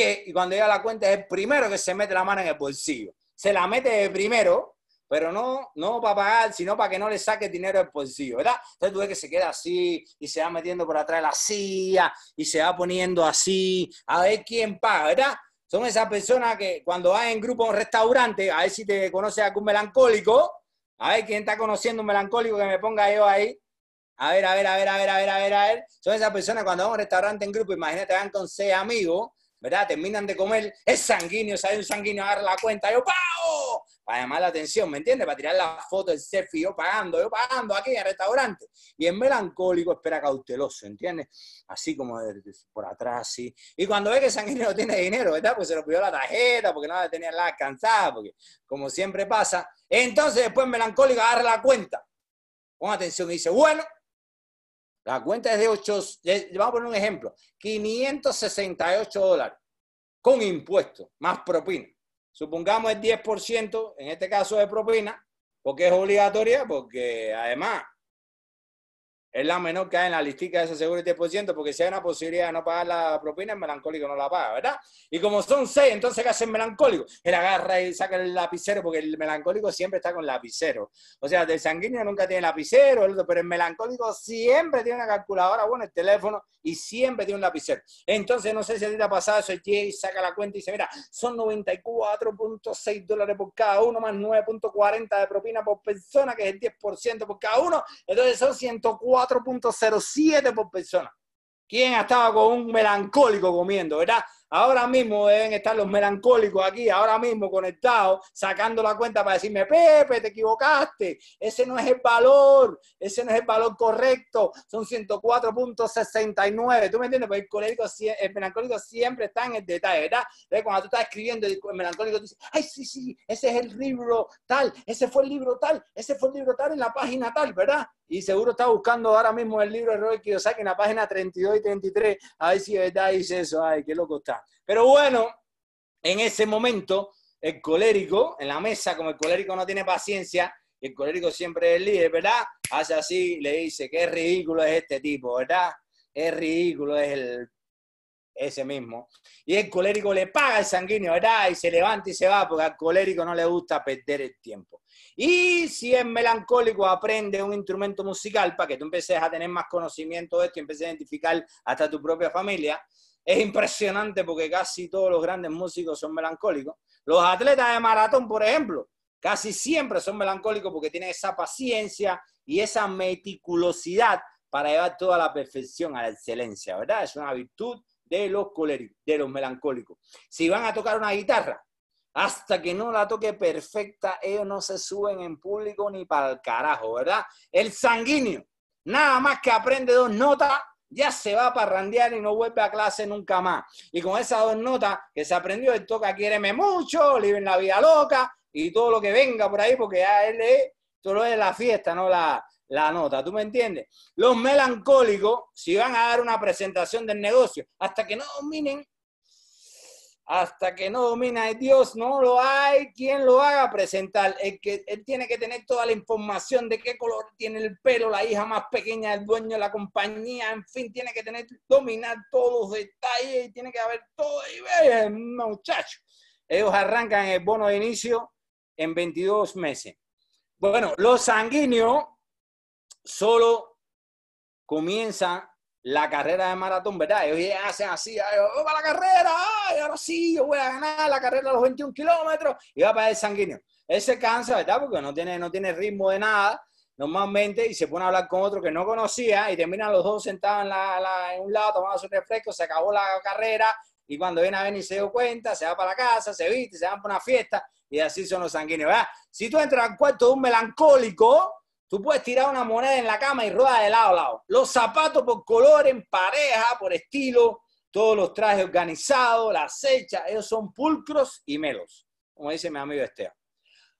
y, cuando llega la cuenta es el primero que se mete la mano en el bolsillo. Se la mete primero pero no, no para pagar, sino para que no le saque dinero del bolsillo, ¿verdad? Entonces tú ves que se queda así y se va metiendo por atrás de la silla y se va poniendo así, a ver quién paga, ¿verdad? Son esas personas que cuando vas en grupo a un restaurante, a ver si te conoce algún melancólico, a ver quién está conociendo un melancólico que me ponga yo ahí. A ver, a ver, a ver, a ver, a ver, a ver, a ver. Son esas personas cuando van a un restaurante en grupo, imagínate, van con seis amigos, ¿verdad? Terminan de comer, es sanguíneo, sale un sanguíneo, agarra la cuenta, yo pago, para llamar la atención, ¿me entiendes? Para tirar la foto del selfie, yo pagando, yo pagando aquí en el restaurante. Y el melancólico espera cauteloso, ¿entiendes? Así como por atrás, así. Y cuando ve que el sanguíneo no tiene dinero, ¿verdad? Pues se lo pidió la tarjeta, porque no tenía la alcanzada, porque como siempre pasa. Entonces después el melancólico agarra la cuenta. Pon atención y dice, bueno, la cuenta es de 8, vamos a poner un ejemplo, 568 dólares con impuestos, más propina. Supongamos el 10%, en este caso de propina, porque es obligatoria, porque además es la menor que hay en la listica de ese seguro el 10%, porque si hay una posibilidad de no pagar la propina, el melancólico no la paga, ¿verdad? Y como son seis, entonces ¿qué hace el melancólico? Él agarra y saca el lapicero, porque el melancólico siempre está con lapicero. O sea, el sanguíneo nunca tiene lapicero, pero el melancólico siempre tiene una calculadora, bueno, el teléfono, y siempre tiene un lapicero. Entonces, no sé si a ti te ha pasado eso, y saca la cuenta y dice, mira, son 94.6 dólares por cada uno, más 9.40 de propina por persona, que es el 10% por cada uno, entonces son 104 4.07 por persona. ¿Quién ha estado con un melancólico comiendo, verdad? Ahora mismo deben estar los melancólicos aquí, ahora mismo conectados, sacando la cuenta para decirme, Pepe, te equivocaste, ese no es el valor, ese no es el valor correcto, son 104.69, ¿tú me entiendes? Porque el, el melancólico siempre está en el detalle, ¿verdad? Entonces, cuando tú estás escribiendo, el melancólico dice, ay, sí, sí, ese es el libro tal, ese fue el libro tal, ese fue el libro tal en la página tal, ¿verdad? Y seguro está buscando ahora mismo el libro de Robert Kiyosaki en la página 32 y 33, a ver si de verdad dice eso, ay, qué loco está. Pero bueno, en ese momento, el colérico, en la mesa, como el colérico no tiene paciencia, el colérico siempre es el líder, ¿verdad? Hace así, le dice, qué ridículo es este tipo, ¿verdad? Es ridículo, es el ese mismo. Y el colérico le paga al sanguíneo, ¿verdad? Y se levanta y se va, porque al colérico no le gusta perder el tiempo. Y si es melancólico, aprende un instrumento musical para que tú empieces a tener más conocimiento de esto y empieces a identificar hasta tu propia familia. Es impresionante porque casi todos los grandes músicos son melancólicos. Los atletas de maratón, por ejemplo, casi siempre son melancólicos porque tienen esa paciencia y esa meticulosidad para llevar toda la perfección a la excelencia, ¿verdad? Es una virtud de los coléricos, de los melancólicos. Si van a tocar una guitarra, hasta que no la toque perfecta, ellos no se suben en público ni para el carajo, ¿verdad? El sanguíneo, nada más que aprende dos notas, ya se va a parrandear y no vuelve a clase nunca más. Y con esas dos notas que se aprendió, él toca Quiéreme mucho, Vive en la vida loca y todo lo que venga por ahí, porque ya él es, todo es la fiesta, no la, la nota, ¿tú me entiendes? Los melancólicos, si van a dar una presentación del negocio, hasta que no dominen, hasta que no domina el Dios, no lo hay quien lo haga presentar. El que, él tiene que tener toda la información de qué color tiene el pelo, la hija más pequeña del dueño de la compañía, en fin, tiene que tener, dominar todos los detalles tiene que haber todo. Y ve, muchachos, ellos arrancan el bono de inicio en 22 meses. Bueno, los sanguíneos solo comienza la carrera de maratón, ¿verdad? Ellos hacen así, va la carrera, ay, ahora sí, yo voy a ganar la carrera a los 21 kilómetros y va para el sanguíneo. Él se cansa, ¿verdad? Porque no tiene, no tiene ritmo de nada normalmente y se pone a hablar con otro que no conocía y terminan los dos sentados en, la, en un lado tomando su refresco, se acabó la carrera y cuando viene a y se dio cuenta, se va para la casa, se viste, se van para una fiesta y así son los sanguíneos, ¿verdad? Si tú entras al cuarto de un melancólico, Tú puedes tirar una moneda en la cama y rueda de lado a lado. Los zapatos por color, en pareja, por estilo, todos los trajes organizados, las hechas, ellos son pulcros y melos, como dice mi amigo Esteban.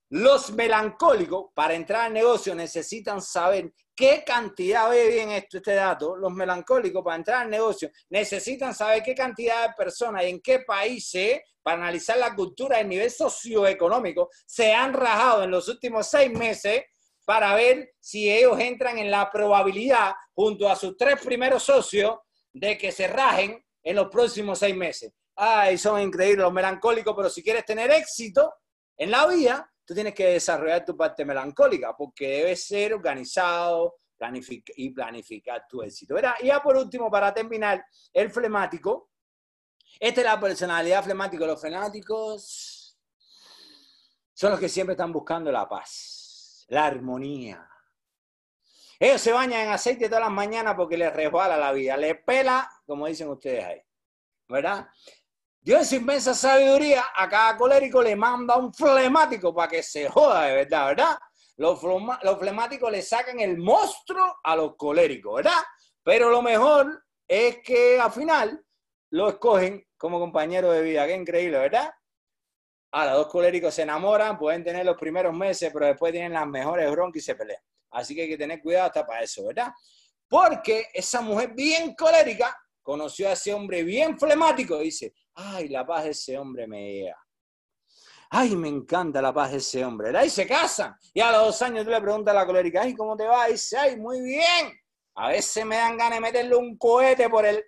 Los melancólicos, para entrar al negocio, necesitan saber qué cantidad, ve bien esto, este dato, los melancólicos para entrar al negocio necesitan saber qué cantidad de personas y en qué países, para analizar la cultura del nivel socioeconómico, se han rajado en los últimos seis meses para ver si ellos entran en la probabilidad, junto a sus tres primeros socios, de que se rajen en los próximos seis meses. Ay, son increíbles los melancólicos, pero si quieres tener éxito en la vida, tú tienes que desarrollar tu parte melancólica, porque debes ser organizado y planificar tu éxito. Y ya por último, para terminar, el flemático. Esta es la personalidad flemática. Los flemáticos son los que siempre están buscando la paz la armonía. Ellos se bañan en aceite todas las mañanas porque les resbala la vida, les pela, como dicen ustedes ahí, ¿verdad? Dios inmensa sabiduría a cada colérico le manda un flemático para que se joda de verdad, ¿verdad? Los flemáticos le sacan el monstruo a los coléricos, ¿verdad? Pero lo mejor es que al final lo escogen como compañero de vida. Qué increíble, ¿verdad? Ahora, dos coléricos se enamoran, pueden tener los primeros meses, pero después tienen las mejores broncas y se pelean. Así que hay que tener cuidado hasta para eso, ¿verdad? Porque esa mujer bien colérica conoció a ese hombre bien flemático y dice, ay, la paz de ese hombre me llega. Ay, me encanta la paz de ese hombre. ¿verdad? Y se casan. Y a los dos años tú le preguntas a la colérica, ay, ¿cómo te va? Y dice, ay, muy bien. A veces me dan ganas de meterle un cohete por el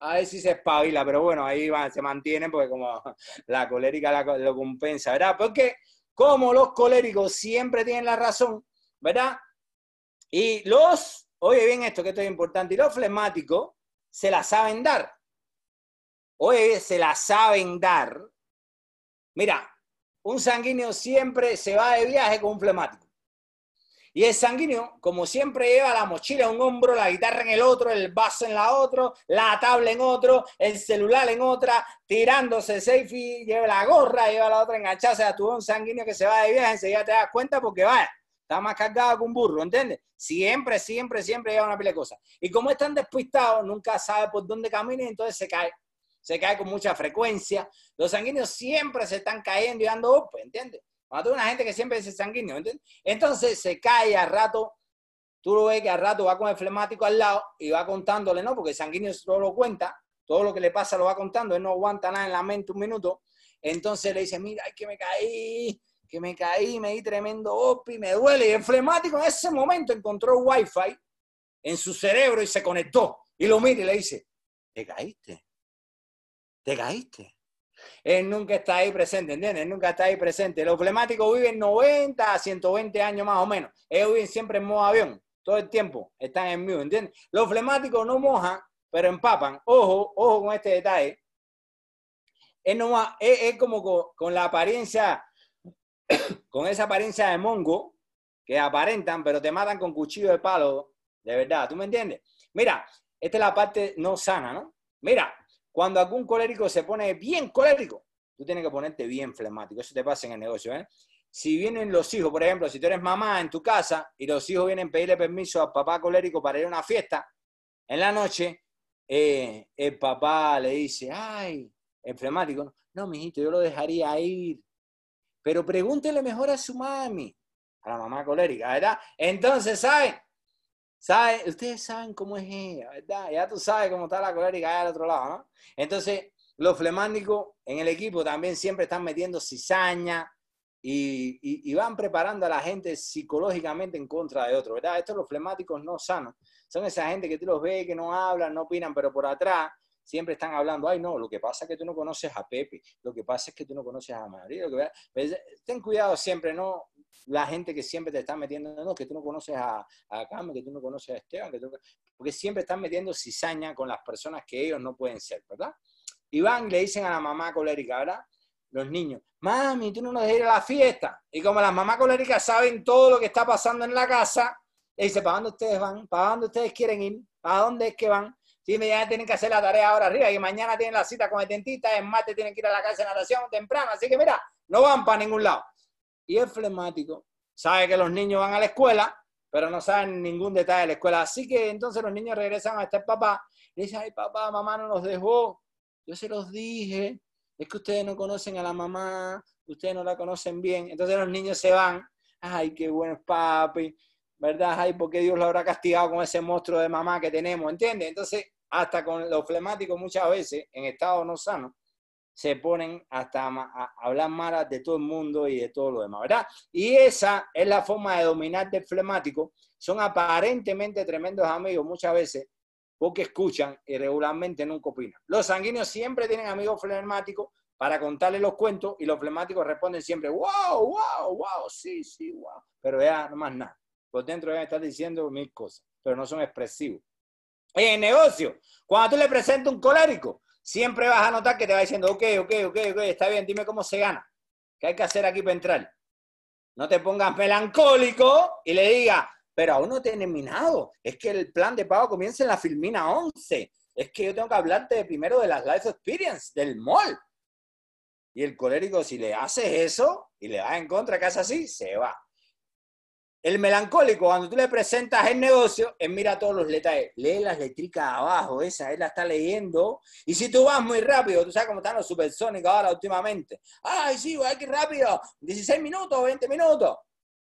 a ver si se espabila, pero bueno, ahí se mantiene porque como la colérica lo compensa, ¿verdad? Porque como los coléricos siempre tienen la razón, ¿verdad? Y los, oye bien esto que esto es importante, y los flemáticos se la saben dar. Oye, se la saben dar. Mira, un sanguíneo siempre se va de viaje con un flemático. Y el sanguíneo, como siempre, lleva la mochila en un hombro, la guitarra en el otro, el vaso en la otro, la tabla en otro, el celular en otra, tirándose selfie, lleva la gorra, lleva la otra enganchada. O sea, tú un sanguíneo que se va de viaje, enseguida te das cuenta porque vaya, está más cargado que un burro, ¿entiendes? Siempre, siempre, siempre lleva una pila de cosas. Y como es tan despistado, nunca sabe por dónde camina y entonces se cae. Se cae con mucha frecuencia. Los sanguíneos siempre se están cayendo y dando ¿entiendes? Cuando una gente que siempre es sanguíneo, ¿entiendes? Entonces se cae a rato, tú lo ves que a rato va con el flemático al lado y va contándole, ¿no? Porque el sanguíneo solo lo cuenta, todo lo que le pasa lo va contando, él no aguanta nada en la mente un minuto. Entonces le dice, mira, es que me caí, que me caí, me di tremendo opi, me duele. Y el flemático en ese momento encontró wifi en su cerebro y se conectó. Y lo mira y le dice, ¿te caíste? te caíste. Él nunca está ahí presente, ¿entiendes? Él nunca está ahí presente. Los flemáticos viven 90 a 120 años más o menos. Ellos viven siempre en modo avión, todo el tiempo. Están en mute, ¿entiendes? Los flemáticos no mojan, pero empapan. Ojo, ojo con este detalle. Es, como con, la apariencia, con esa apariencia de mongo que aparentan, pero te matan con cuchillo de palo, de verdad. ¿Tú me entiendes? Mira, esta es la parte no sana, ¿no? Mira, cuando algún colérico se pone bien colérico, tú tienes que ponerte bien flemático. Eso te pasa en el negocio, ¿eh? Si vienen los hijos, por ejemplo, si tú eres mamá en tu casa y los hijos vienen a pedirle permiso al papá colérico para ir a una fiesta, en la noche, eh, el papá le dice, ay, el flemático, no, mijito, yo lo dejaría ir. Pero pregúntele mejor a su mami, a la mamá colérica, ¿verdad? Entonces, ¿saben? ¿Sabe? Ustedes saben cómo es ella, ¿verdad? Ya tú sabes cómo está la colérica allá al otro lado, ¿no? Entonces, los flemáticos en el equipo también siempre están metiendo cizaña y, van preparando a la gente psicológicamente en contra de otro, ¿verdad? Estos los flemáticos no sanos. Son esa gente que tú los ves, que no hablan, no opinan, pero por atrás siempre están hablando, ay no, lo que pasa es que tú no conoces a Pepe, lo que pasa es que tú no conoces a María, pues, ten cuidado siempre, no, la gente que siempre te está metiendo, no, que tú no conoces a, a Carmen, que tú no conoces a Esteban, que porque siempre están metiendo cizaña con las personas que ellos no pueden ser, ¿verdad? Y van le dicen a la mamá colérica, ¿verdad? Los niños, mami, tú no nos dejas ir a la fiesta. Y como las mamás coléricas saben todo lo que está pasando en la casa, le dice, ¿para dónde ustedes van? ¿Para dónde ustedes quieren ir? ¿Para dónde es que van? Sí, ya tienen que hacer la tarea ahora arriba y mañana tienen la cita con el dentista, en martes tienen que ir a la casa de natación temprano, así que mira, no van para ningún lado y es flemático. Sabe que los niños van a la escuela, pero no saben ningún detalle de la escuela. Así que entonces los niños regresan a este papá y dicen, ay papá, mamá no nos dejó. Yo se los dije, es que ustedes no conocen a la mamá, ustedes no la conocen bien. Entonces los niños se van, ay, qué bueno papi, ¿verdad? Ay, ¿por qué Dios lo habrá castigado con ese monstruo de mamá que tenemos? ¿Entiendes? Entonces, hasta con los flemáticos muchas veces, en estado no sano, se ponen hasta a hablar malas de todo el mundo y de todo lo demás, ¿verdad? Y esa es la forma de dominar del flemático. Son aparentemente tremendos amigos muchas veces porque escuchan y regularmente nunca opinan. Los sanguíneos siempre tienen amigos flemáticos para contarles los cuentos y los flemáticos responden siempre, wow, wow, wow, sí, sí, wow. Pero ya no más nada. Por dentro deben estar diciendo mil cosas, pero no son expresivos. En el negocio, cuando tú le presentas un colérico, siempre vas a notar que te va diciendo, ok, ok, ok, ok, está bien, dime cómo se gana. ¿Qué hay que hacer aquí para entrar? No te pongas melancólico y le digas, pero aún no te he terminado. Es que el plan de pago comienza en la filmina 11. Es que yo tengo que hablarte primero de las life experience, del mall. Y el colérico, si le haces eso y le das en contra, que hace así, se va. El melancólico, cuando tú le presentas el negocio, él mira todos los detalles. Lee las letricas abajo, esa, él la está leyendo. Y si tú vas muy rápido, tú sabes cómo están los supersónicos ahora últimamente. Ay, sí, voy aquí rápido, 16 minutos, 20 minutos.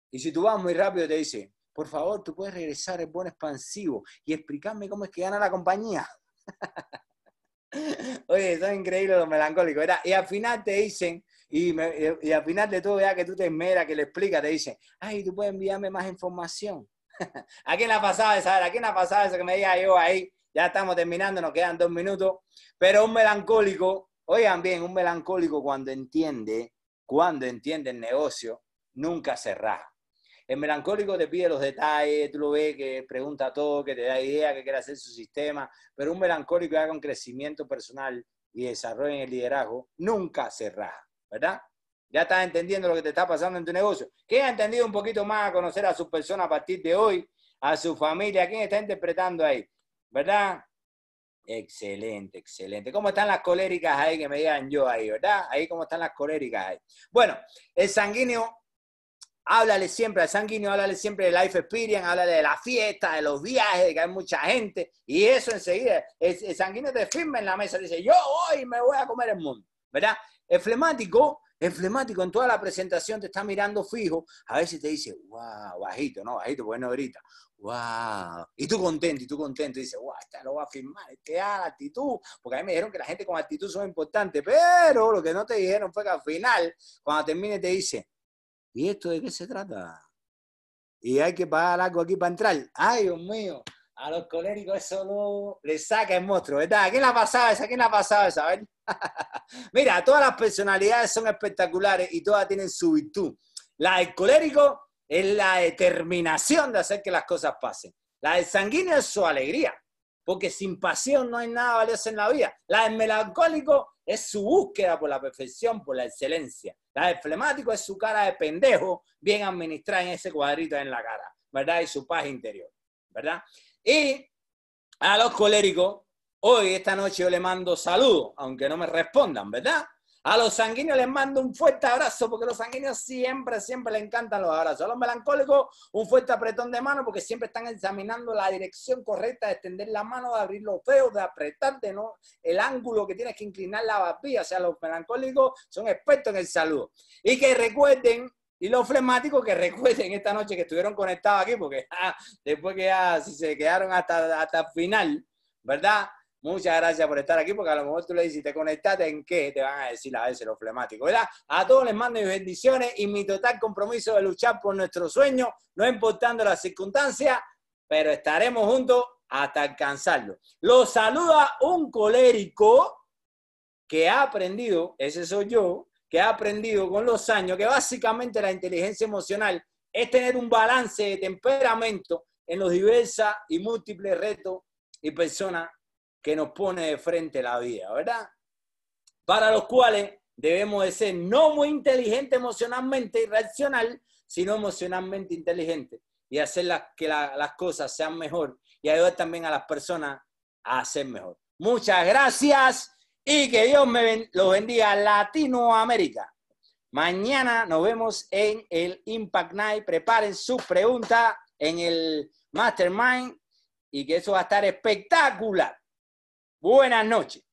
Y si tú vas muy rápido, te dice, por favor, tú puedes regresar el buen expansivo y explicarme cómo es que gana la compañía. Oye, son increíbles los melancólicos. Y al final te dicen, y, al final de todo, ya que tú te esmeras, que le explicas, te dicen, ay, tú puedes enviarme más información. ¿A quién ha pasado esa? ¿A quién ha pasado eso que me diga yo ahí? Ya estamos terminando, nos quedan dos minutos. Pero un melancólico, oigan bien, un melancólico cuando entiende, cuando entiende el negocio, nunca se raja. El melancólico te pide los detalles, tú lo ves, que pregunta todo, que te da idea, que quiere hacer su sistema, pero un melancólico que haga un crecimiento personal y desarrollo en el liderazgo, nunca se raja. ¿Verdad? Ya estás entendiendo lo que te está pasando en tu negocio. ¿Quién ha entendido un poquito más a conocer a su persona a partir de hoy? A su familia. ¿Quién está interpretando ahí? ¿Verdad? Excelente, excelente. ¿Cómo están las coléricas ahí? Que me digan yo ahí, ¿verdad? Ahí cómo están las coléricas ahí. Bueno, el sanguíneo, háblale siempre, al sanguíneo, háblale siempre de life experience, háblale de la fiesta, de los viajes, de que hay mucha gente. Y eso enseguida, el, el sanguíneo te firma en la mesa, dice, yo hoy me voy a comer el mundo, ¿verdad? El flemático, en toda la presentación te está mirando fijo, a si te dice, wow, bajito, no, bajito, porque no grita, wow. Y tú contento, y tú contento, y dices, wow, esta lo va a firmar, este da la actitud, porque a mí me dijeron que la gente con actitud son importantes, pero lo que no te dijeron fue que al final, cuando termine, te dice, ¿y esto de qué se trata? Y hay que pagar algo aquí para entrar. Ay, Dios mío, A los coléricos eso no le saca el monstruo, ¿verdad? ¿A quién la pasaba esa? ¿A quién la pasaba esa? A ver. Mira, todas las personalidades son espectaculares y todas tienen su virtud. La del colérico es la determinación de hacer que las cosas pasen. La del sanguíneo es su alegría, porque sin pasión no hay nada valioso en la vida. La del melancólico es su búsqueda por la perfección, por la excelencia. La del flemático es su cara de pendejo bien administrada en ese cuadrito en la cara, ¿verdad? Y su paz interior, ¿verdad? Y a los coléricos, hoy, esta noche, yo le mando saludos, aunque no me respondan, ¿verdad? A los sanguíneos les mando un fuerte abrazo, porque los sanguíneos siempre, siempre les encantan los abrazos. A los melancólicos, un fuerte apretón de mano, porque siempre están examinando la dirección correcta de extender la mano, de abrir los dedos, de apretar, de no, el ángulo que tienes que inclinar la barbilla. O sea, los melancólicos son expertos en el saludo. Y que recuerden y los flemáticos que recuerden esta noche que estuvieron conectados aquí, porque después que ya si se quedaron hasta, hasta el final, ¿verdad? Muchas gracias por estar aquí, porque a lo mejor tú le dices, ¿te conectaste en qué? Te van a decir a veces los flemáticos, ¿verdad? A todos les mando mis bendiciones y mi total compromiso de luchar por nuestro sueño, no importando las circunstancias, pero estaremos juntos hasta alcanzarlo. Los saluda un colérico que ha aprendido, ese soy yo, que ha aprendido con los años que básicamente la inteligencia emocional es tener un balance de temperamento en los diversos y múltiples retos y personas que nos pone de frente la vida, ¿verdad? Para los cuales debemos de ser no muy inteligentes emocionalmente y racional, sino emocionalmente inteligentes y hacer que las cosas sean mejor y ayudar también a las personas a hacer mejor. Muchas gracias y que Dios me los bendiga Latinoamérica. Mañana nos vemos en el Impact Night. Preparen su pregunta en el Mastermind y que eso va a estar espectacular. Buenas noches.